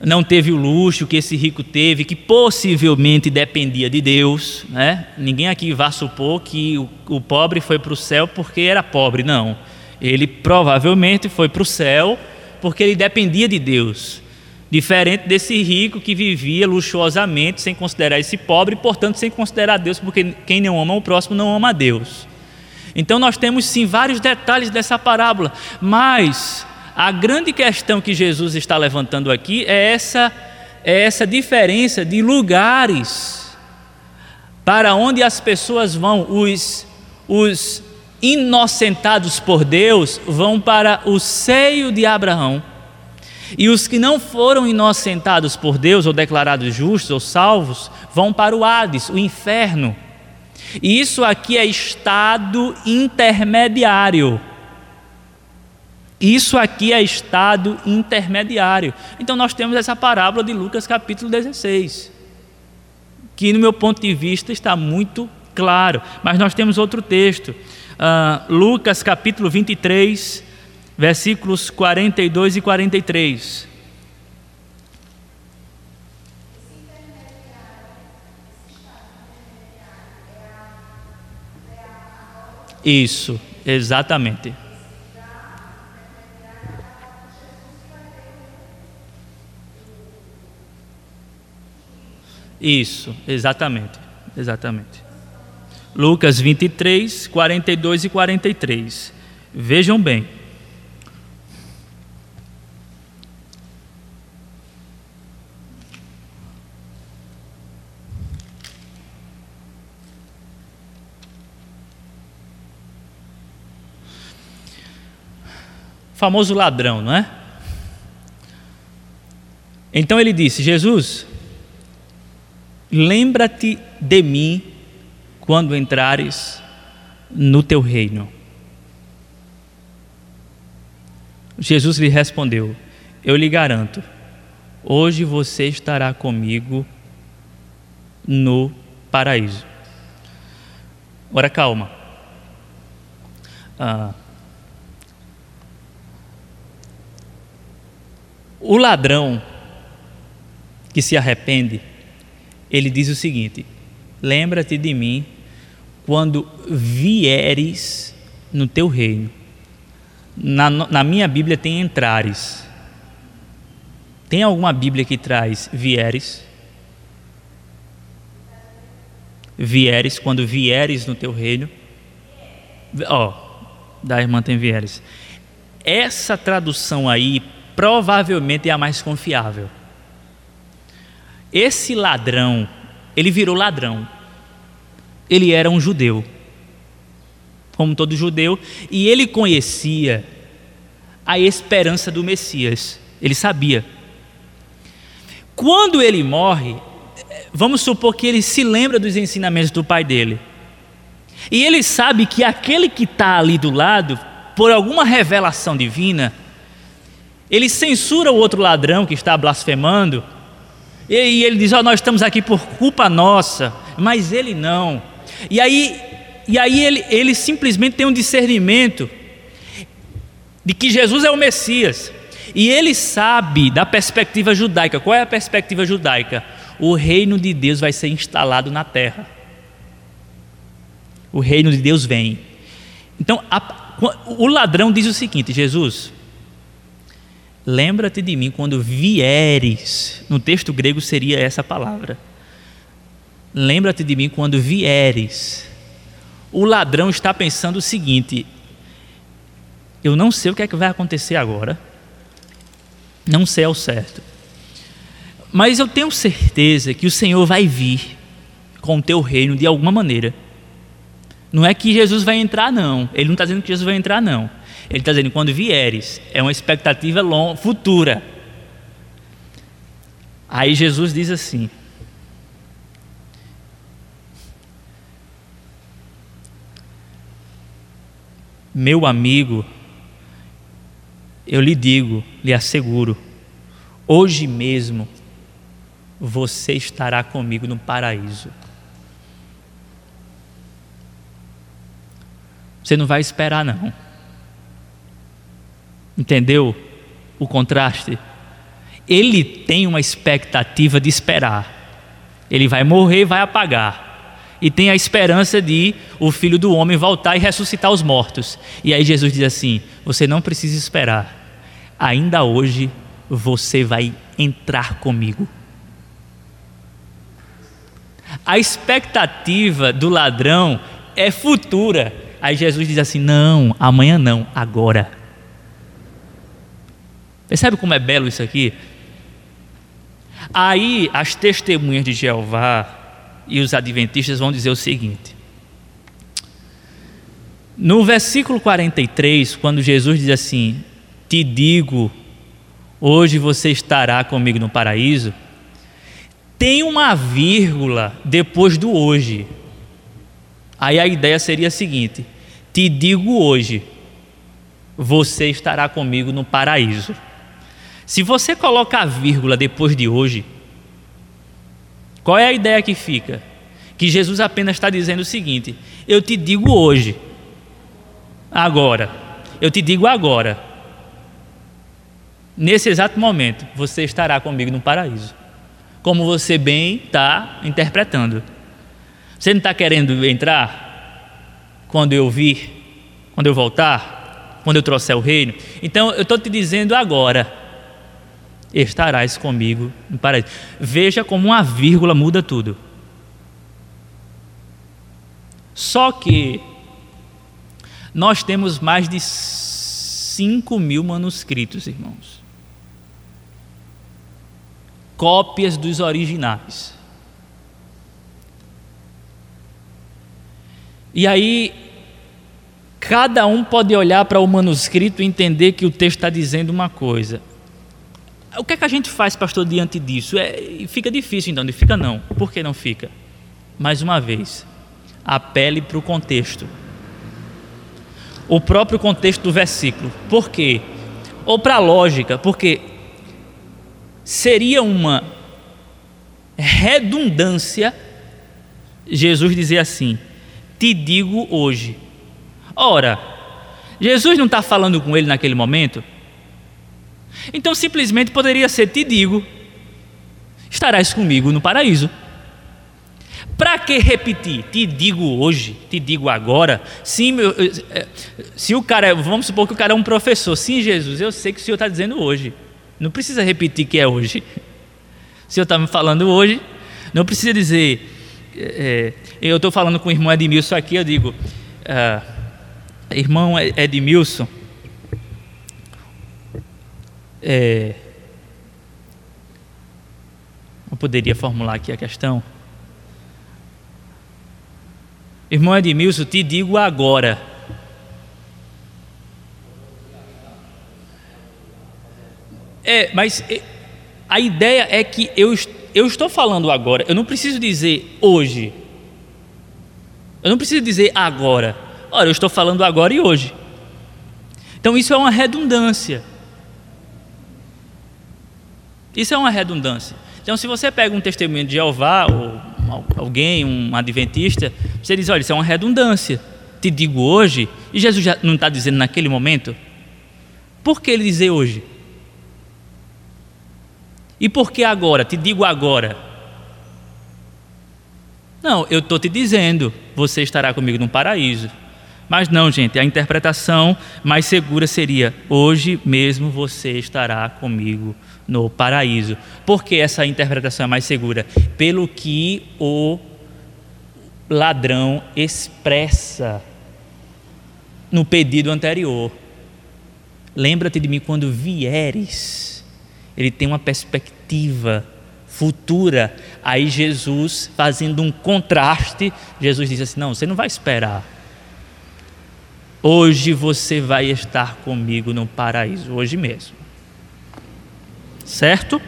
Speaker 2: não teve o luxo que esse rico teve, que possivelmente dependia de Deus. Né? Ninguém aqui vai supor que o, o pobre foi para o céu porque era pobre, não. Ele provavelmente foi para o céu porque ele dependia de Deus. Diferente desse rico que vivia luxuosamente sem considerar esse pobre e, portanto, sem considerar Deus, porque quem não ama o próximo não ama a Deus. Então, nós temos sim vários detalhes dessa parábola, mas a grande questão que Jesus está levantando aqui é essa, é essa diferença de lugares para onde as pessoas vão. Os, os inocentados por Deus vão para o seio de Abraão. E os que não foram inocentados por Deus, ou declarados justos ou salvos, vão para o Hades, o inferno. E isso aqui é estado intermediário. Isso aqui é estado intermediário. Então nós temos essa parábola de Lucas capítulo 16, que no meu ponto de vista está muito claro. Mas nós temos outro texto, uh, Lucas capítulo 23, versículos 42 e 43. Isso, exatamente. Isso, exatamente. Exatamente. Lucas 23, 42 e 43. Vejam bem. Famoso ladrão, não é? Então ele disse: Jesus, Lembra-te de mim quando entrares no teu reino. Jesus lhe respondeu: Eu lhe garanto, hoje você estará comigo no paraíso. Ora, calma. Ah, o ladrão que se arrepende, ele diz o seguinte: Lembra-te de mim quando vieres no teu reino. Na, na minha Bíblia tem entrares. Tem alguma Bíblia que traz vieres? Vieres, quando vieres no teu reino. Ó, oh, da irmã tem vieres. Essa tradução aí provavelmente é a mais confiável. Esse ladrão, ele virou ladrão. Ele era um judeu, como todo judeu, e ele conhecia a esperança do Messias. Ele sabia. Quando ele morre, vamos supor que ele se lembra dos ensinamentos do pai dele. E ele sabe que aquele que está ali do lado, por alguma revelação divina, ele censura o outro ladrão que está blasfemando e ele diz: oh, Nós estamos aqui por culpa nossa, mas ele não. E aí, e aí ele, ele simplesmente tem um discernimento de que Jesus é o Messias. E ele sabe da perspectiva judaica. Qual é a perspectiva judaica? O reino de Deus vai ser instalado na terra. O reino de Deus vem. Então, a, o ladrão diz o seguinte: Jesus, Lembra-te de mim quando vieres. No texto grego seria essa palavra. Lembra-te de mim quando vieres. O ladrão está pensando o seguinte: eu não sei o que é que vai acontecer agora. Não sei ao certo. Mas eu tenho certeza que o Senhor vai vir com o teu reino de alguma maneira. Não é que Jesus vai entrar, não. Ele não está dizendo que Jesus vai entrar, não. Ele está dizendo quando vieres. É uma expectativa long, futura. Aí Jesus diz assim: Meu amigo, eu lhe digo, lhe asseguro, hoje mesmo você estará comigo no paraíso. Você não vai esperar, não. Entendeu o contraste? Ele tem uma expectativa de esperar. Ele vai morrer e vai apagar e tem a esperança de o filho do homem voltar e ressuscitar os mortos. E aí Jesus diz assim: Você não precisa esperar, ainda hoje você vai entrar comigo. A expectativa do ladrão é futura. Aí Jesus diz assim: Não, amanhã não, agora. Percebe como é belo isso aqui? Aí as testemunhas de Jeová e os adventistas vão dizer o seguinte: no versículo 43, quando Jesus diz assim: Te digo, hoje você estará comigo no paraíso, tem uma vírgula depois do hoje. Aí a ideia seria a seguinte: Te digo hoje, você estará comigo no paraíso. Se você coloca a vírgula depois de hoje, qual é a ideia que fica? Que Jesus apenas está dizendo o seguinte: eu te digo hoje, agora, eu te digo agora, nesse exato momento, você estará comigo no paraíso. Como você bem está interpretando. Você não está querendo entrar quando eu vir, quando eu voltar, quando eu trouxer o reino? Então eu estou te dizendo agora estarás comigo no paraíso. Veja como uma vírgula muda tudo. Só que nós temos mais de 5 mil manuscritos, irmãos. Cópias dos originais. E aí, cada um pode olhar para o manuscrito e entender que o texto está dizendo uma coisa. O que é que a gente faz, pastor, diante disso? É, fica difícil então, fica não. Por que não fica? Mais uma vez, apele para o contexto. O próprio contexto do versículo. Por quê? Ou para a lógica, porque seria uma redundância Jesus dizer assim: Te digo hoje. Ora, Jesus não está falando com ele naquele momento? Então simplesmente poderia ser: Te digo, estarás comigo no paraíso. Para que repetir? Te digo hoje, te digo agora. Sim, meu, é, se o cara, vamos supor que o cara é um professor. Sim, Jesus, eu sei que o Senhor está dizendo hoje. Não precisa repetir que é hoje. O Senhor está me falando hoje. Não precisa dizer. É, é eu estou falando com o irmão Edmilson aqui, eu digo, ah, irmão Edmilson, é, eu poderia formular aqui a questão. Irmão Edmilson, te digo agora. É, mas é, a ideia é que eu, eu estou falando agora, eu não preciso dizer hoje. Eu não preciso dizer agora. Ora, eu estou falando agora e hoje. Então isso é uma redundância. Isso é uma redundância. Então, se você pega um testemunho de Jeová, ou alguém, um adventista, você diz: olha, isso é uma redundância. Te digo hoje, e Jesus já não está dizendo naquele momento? Por que ele dizer hoje? E por que agora? Te digo agora. Não, eu estou te dizendo, você estará comigo no paraíso. Mas não, gente, a interpretação mais segura seria: hoje mesmo você estará comigo no paraíso. Por que essa interpretação é mais segura? Pelo que o ladrão expressa no pedido anterior. Lembra-te de mim quando vieres. Ele tem uma perspectiva futura. Aí Jesus, fazendo um contraste, Jesus diz assim: Não, você não vai esperar. Hoje você vai estar comigo no paraíso, hoje mesmo. Certo?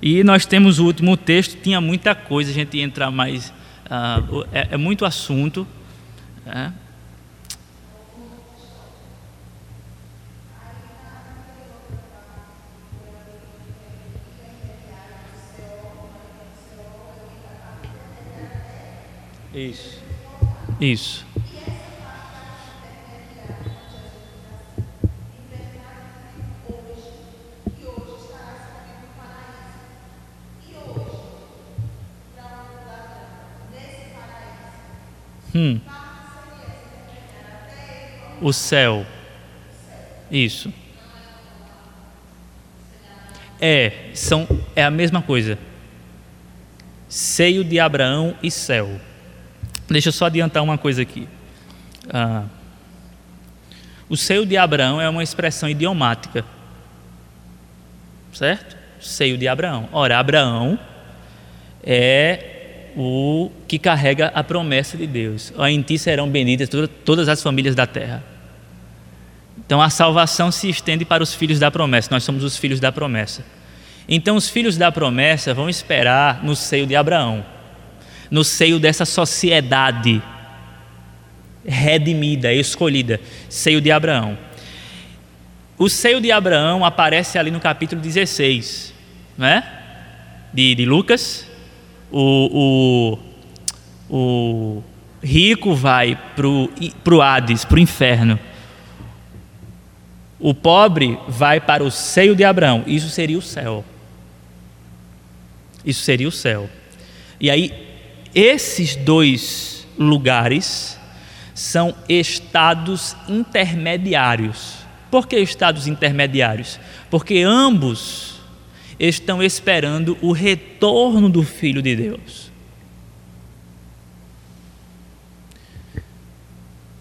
Speaker 2: E nós temos o último texto, tinha muita coisa, a gente entra mais. Uh, é, é, muito assunto. É. Isso. Isso. Hum. O céu. Isso. É, são, é a mesma coisa. Seio de Abraão e céu. Deixa eu só adiantar uma coisa aqui. Ah, o seio de Abraão é uma expressão idiomática. Certo? Seio de Abraão. Ora, Abraão é o que carrega a promessa de Deus. Em ti serão benditas todas as famílias da terra. Então a salvação se estende para os filhos da promessa. Nós somos os filhos da promessa. Então os filhos da promessa vão esperar no seio de Abraão no seio dessa sociedade redimida, escolhida, seio de Abraão. O seio de Abraão aparece ali no capítulo 16, né? de, de Lucas. O, o, o rico vai para o Hades, para o inferno. O pobre vai para o seio de Abraão. Isso seria o céu. Isso seria o céu. E aí, esses dois lugares são estados intermediários. Por que estados intermediários? Porque ambos estão esperando o retorno do Filho de Deus.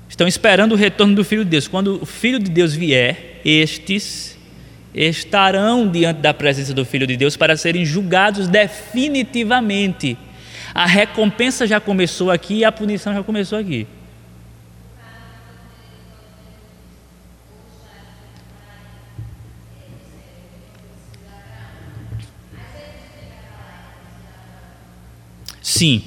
Speaker 2: Estão esperando o retorno do Filho de Deus. Quando o Filho de Deus vier, estes estarão diante da presença do Filho de Deus para serem julgados definitivamente a recompensa já começou aqui e a punição já começou aqui. Sim,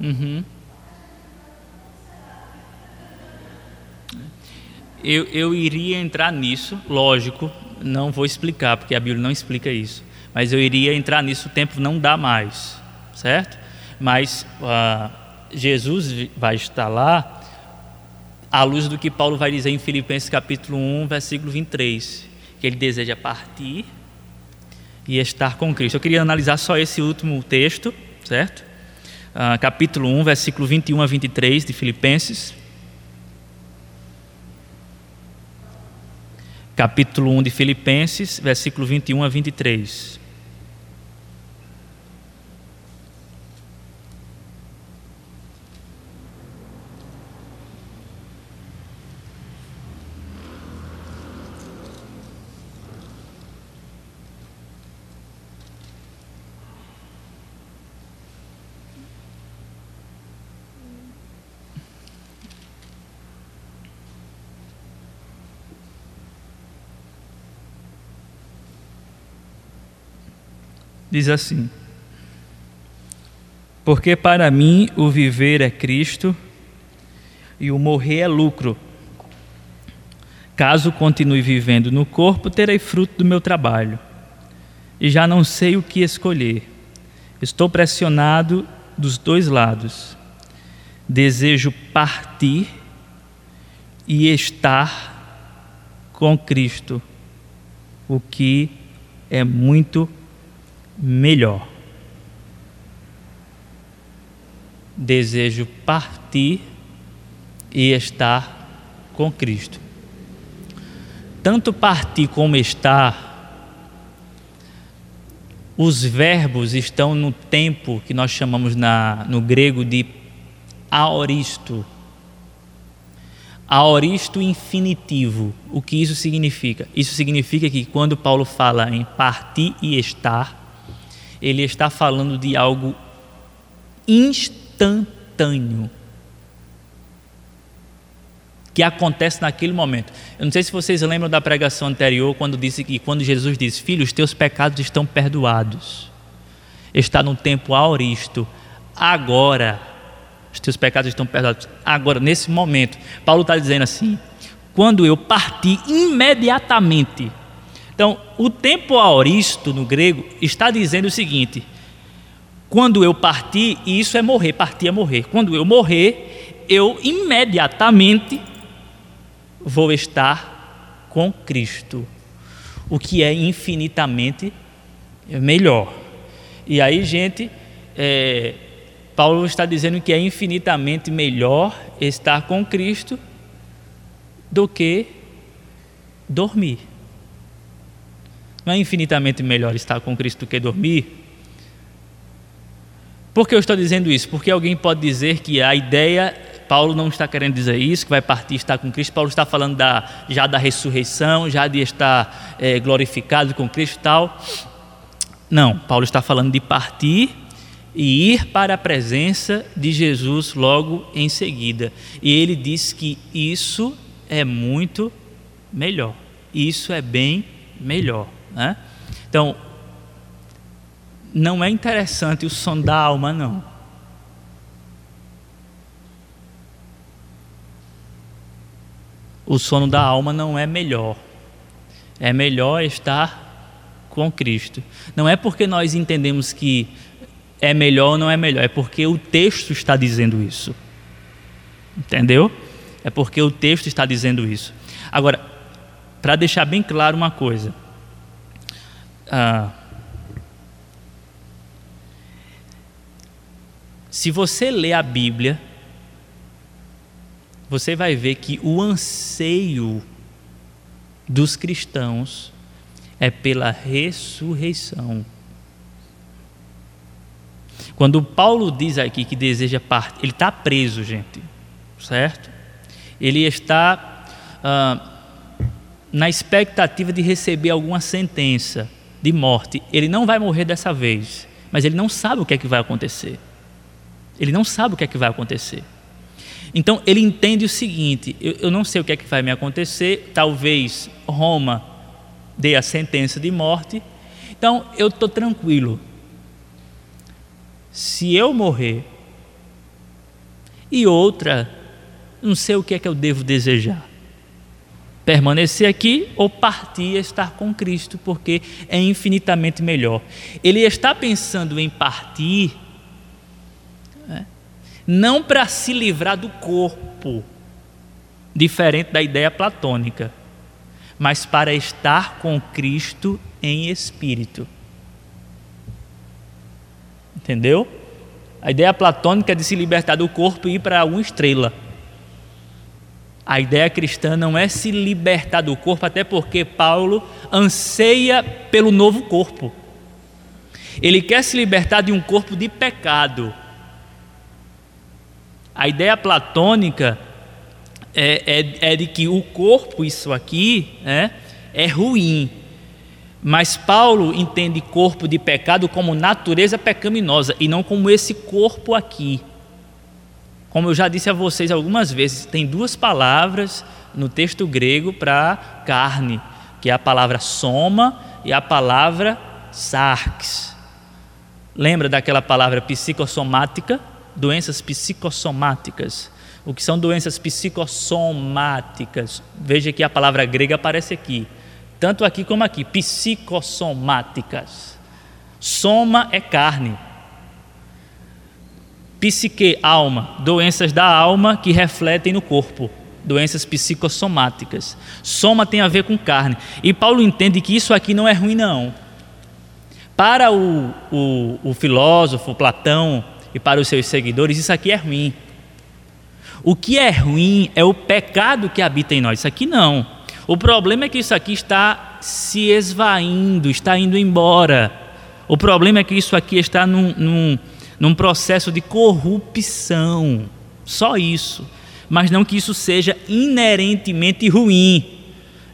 Speaker 2: Uhum. Eu, eu iria entrar nisso, lógico, não vou explicar, porque a Bíblia não explica isso, mas eu iria entrar nisso, o tempo não dá mais, certo? Mas uh, Jesus vai estar lá à luz do que Paulo vai dizer em Filipenses capítulo 1, versículo 23, que ele deseja partir e estar com Cristo. Eu queria analisar só esse último texto, certo? Uh, capítulo 1, versículo 21 a 23 de Filipenses. Capítulo 1 de Filipenses, versículo 21 a 23. Diz assim: Porque para mim o viver é Cristo e o morrer é lucro. Caso continue vivendo no corpo, terei fruto do meu trabalho. E já não sei o que escolher. Estou pressionado dos dois lados. Desejo partir e estar com Cristo, o que é muito melhor. Desejo partir e estar com Cristo. Tanto partir como estar os verbos estão no tempo que nós chamamos na, no grego de aoristo. Aoristo infinitivo. O que isso significa? Isso significa que quando Paulo fala em partir e estar, ele está falando de algo instantâneo que acontece naquele momento. Eu não sei se vocês lembram da pregação anterior, quando disse que quando Jesus disse: "Filho, os teus pecados estão perdoados". Está no tempo auristo. Agora, os teus pecados estão perdoados. Agora, nesse momento, Paulo está dizendo assim: quando eu parti imediatamente. Então, o tempo auristo no grego está dizendo o seguinte: quando eu partir, e isso é morrer, partir é morrer. Quando eu morrer, eu imediatamente vou estar com Cristo, o que é infinitamente melhor. E aí, gente, é, Paulo está dizendo que é infinitamente melhor estar com Cristo do que dormir. Não é infinitamente melhor estar com Cristo do que dormir? Por que eu estou dizendo isso? Porque alguém pode dizer que a ideia Paulo não está querendo dizer isso, que vai partir estar com Cristo. Paulo está falando da, já da ressurreição, já de estar é, glorificado com Cristo e tal. Não, Paulo está falando de partir e ir para a presença de Jesus logo em seguida. E ele diz que isso é muito melhor. Isso é bem melhor. Né? Então, não é interessante o som da alma, não. o sono da alma não é melhor. É melhor estar com Cristo. Não é porque nós entendemos que é melhor ou não é melhor, é porque o texto está dizendo isso. Entendeu? É porque o texto está dizendo isso. Agora, para deixar bem claro uma coisa. Ah, se você lê a Bíblia você vai ver que o anseio dos cristãos é pela ressurreição. Quando Paulo diz aqui que deseja partir, ele está preso, gente, certo? Ele está ah, na expectativa de receber alguma sentença de morte. Ele não vai morrer dessa vez, mas ele não sabe o que é que vai acontecer. Ele não sabe o que é que vai acontecer. Então ele entende o seguinte: eu, eu não sei o que é que vai me acontecer, talvez Roma dê a sentença de morte, então eu estou tranquilo. Se eu morrer, e outra, não sei o que é que eu devo desejar. Permanecer aqui ou partir e estar com Cristo, porque é infinitamente melhor. Ele está pensando em partir não para se livrar do corpo, diferente da ideia platônica, mas para estar com Cristo em espírito. Entendeu? A ideia platônica é de se libertar do corpo e ir para uma estrela. A ideia cristã não é se libertar do corpo, até porque Paulo anseia pelo novo corpo. Ele quer se libertar de um corpo de pecado a ideia platônica é, é, é de que o corpo, isso aqui, é, é ruim. Mas Paulo entende corpo de pecado como natureza pecaminosa e não como esse corpo aqui. Como eu já disse a vocês algumas vezes, tem duas palavras no texto grego para carne, que é a palavra soma e a palavra sarx. Lembra daquela palavra psicossomática? doenças psicossomáticas. O que são doenças psicossomáticas? Veja que a palavra grega aparece aqui, tanto aqui como aqui, psicossomáticas. Soma é carne. Psique, alma, doenças da alma que refletem no corpo, doenças psicossomáticas. Soma tem a ver com carne. E Paulo entende que isso aqui não é ruim, não. Para o, o, o filósofo Platão e para os seus seguidores, isso aqui é ruim. O que é ruim é o pecado que habita em nós. Isso aqui não. O problema é que isso aqui está se esvaindo, está indo embora. O problema é que isso aqui está num, num num processo de corrupção. Só isso. Mas não que isso seja inerentemente ruim.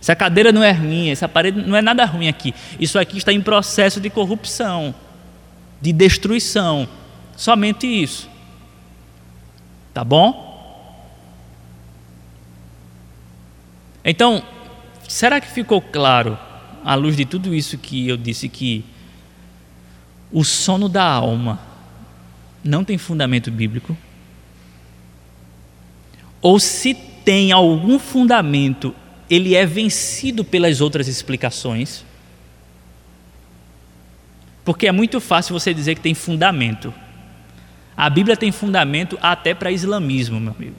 Speaker 2: Essa cadeira não é ruim, essa parede não é nada ruim aqui. Isso aqui está em processo de corrupção, de destruição. Somente isso. Tá bom? Então, será que ficou claro, à luz de tudo isso que eu disse, que o sono da alma não tem fundamento bíblico, ou se tem algum fundamento, ele é vencido pelas outras explicações. Porque é muito fácil você dizer que tem fundamento. A Bíblia tem fundamento até para islamismo, meu amigo.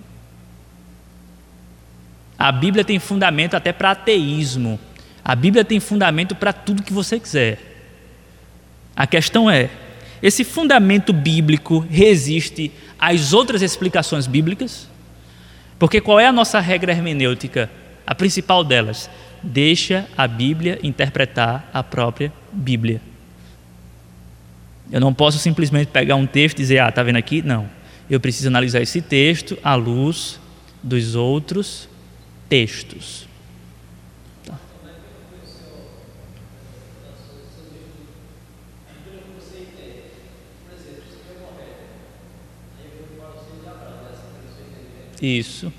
Speaker 2: A Bíblia tem fundamento até para ateísmo. A Bíblia tem fundamento para tudo que você quiser. A questão é: esse fundamento bíblico resiste às outras explicações bíblicas? Porque qual é a nossa regra hermenêutica? A principal delas, deixa a Bíblia interpretar a própria Bíblia. Eu não posso simplesmente pegar um texto e dizer, ah, está vendo aqui? Não. Eu preciso analisar esse texto à luz dos outros textos. Isso.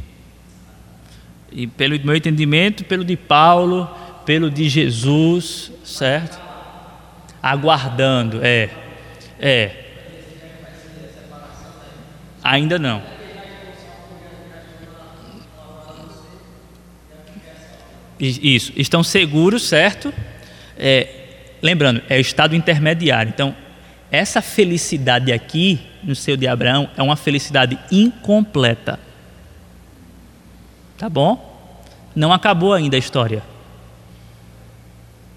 Speaker 2: E pelo meu entendimento, pelo de Paulo, pelo de Jesus, certo? Aguardando, é. É. Ainda não. Isso, estão seguros, certo? É, lembrando, é o estado intermediário. Então, essa felicidade aqui, no seu de Abraão, é uma felicidade incompleta. Tá bom? Não acabou ainda a história.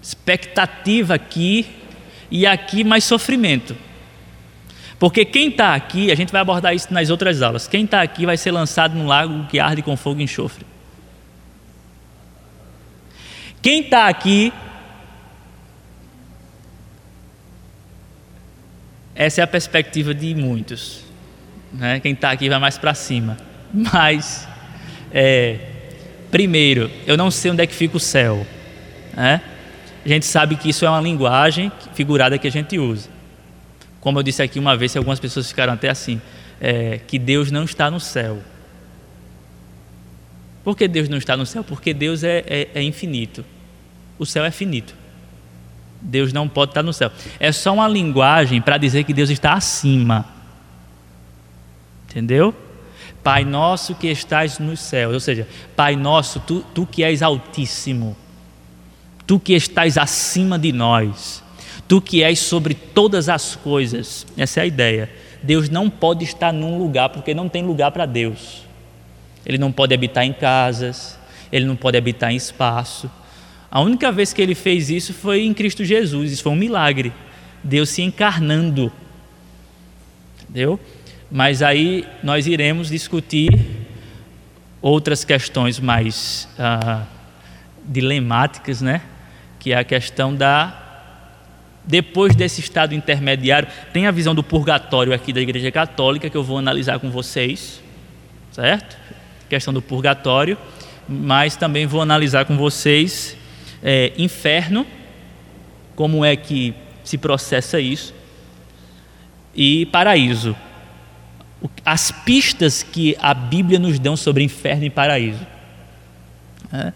Speaker 2: Expectativa aqui e aqui mais sofrimento. Porque quem está aqui, a gente vai abordar isso nas outras aulas, quem está aqui vai ser lançado num lago que arde com fogo e enxofre. Quem está aqui, essa é a perspectiva de muitos. Né? Quem está aqui vai mais para cima. Mas é, primeiro, eu não sei onde é que fica o céu. Né? A gente sabe que isso é uma linguagem figurada que a gente usa. Como eu disse aqui uma vez, algumas pessoas ficaram até assim, é, que Deus não está no céu. Por que Deus não está no céu? Porque Deus é, é, é infinito. O céu é finito. Deus não pode estar no céu. É só uma linguagem para dizer que Deus está acima. Entendeu? Pai nosso que estás nos céus, ou seja, Pai nosso, tu, tu que és altíssimo, tu que estás acima de nós, tu que és sobre todas as coisas. Essa é a ideia. Deus não pode estar num lugar porque não tem lugar para Deus. Ele não pode habitar em casas, ele não pode habitar em espaço. A única vez que ele fez isso foi em Cristo Jesus, isso foi um milagre. Deus se encarnando. Entendeu? Mas aí nós iremos discutir outras questões mais ah, dilemáticas, né? Que é a questão da depois desse estado intermediário, tem a visão do purgatório aqui da Igreja Católica que eu vou analisar com vocês, certo? Questão do purgatório, mas também vou analisar com vocês é, inferno, como é que se processa isso, e paraíso as pistas que a Bíblia nos dão sobre inferno e paraíso. É.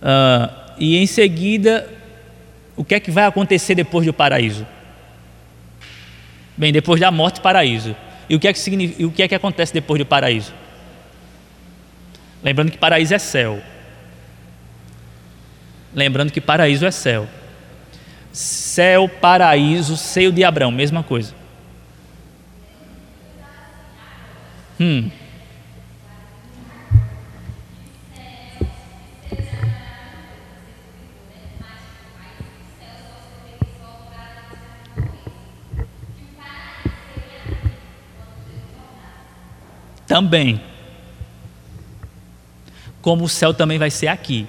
Speaker 2: Uh, e em seguida, o que é que vai acontecer depois do paraíso? Bem, depois da morte, paraíso. E o que é que, o que, é que acontece depois do paraíso? Lembrando que paraíso é céu. Lembrando que paraíso é céu. Céu, paraíso, seio de Abraão, mesma coisa. Hum. Também. Como o céu também vai ser aqui.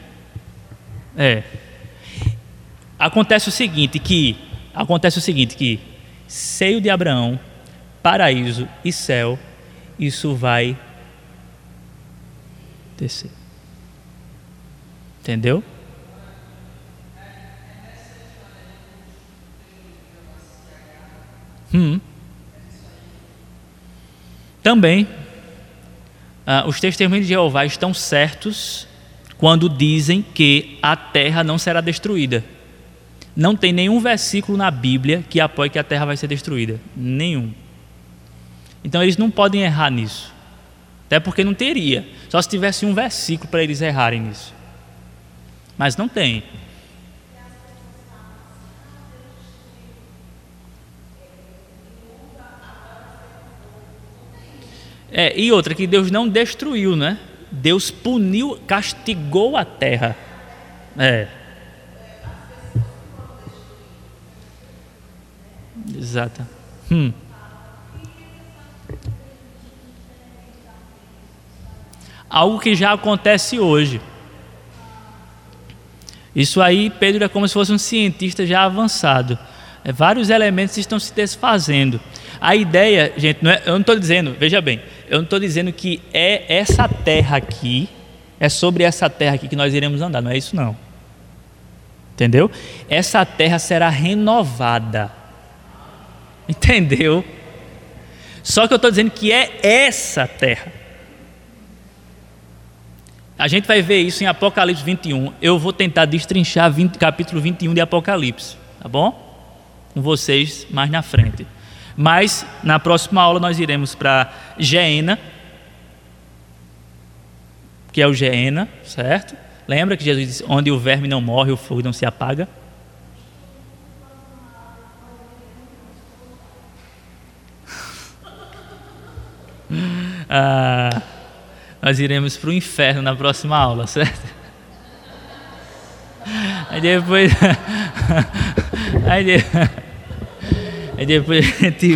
Speaker 2: É. Acontece o seguinte que acontece o seguinte que seio de Abraão, paraíso e céu, isso vai descer. Entendeu? Hum. Também ah, os testemunhos de Jeová estão certos quando dizem que a terra não será destruída. Não tem nenhum versículo na Bíblia que apoie que a terra vai ser destruída. Nenhum. Então eles não podem errar nisso. Até porque não teria. Só se tivesse um versículo para eles errarem nisso. Mas não tem. É, e outra, que Deus não destruiu, né? Deus puniu, castigou a terra. É. Exato. Hum. Algo que já acontece hoje. Isso aí, Pedro é como se fosse um cientista já avançado. É, vários elementos estão se desfazendo. A ideia, gente, não é, eu não estou dizendo, veja bem, eu não estou dizendo que é essa terra aqui, é sobre essa terra aqui que nós iremos andar, não é isso não. Entendeu? Essa terra será renovada. Entendeu? Só que eu estou dizendo que é essa terra. A gente vai ver isso em Apocalipse 21. Eu vou tentar destrinchar 20, capítulo 21 de Apocalipse, tá bom? Com vocês mais na frente. Mas na próxima aula nós iremos para Geena, que é o Geena, certo? Lembra que Jesus disse: onde o verme não morre, o fogo não se apaga? [laughs] ah, nós iremos para o inferno na próxima aula, certo? Aí depois. [laughs] [laughs] aí, depois, a [laughs] gente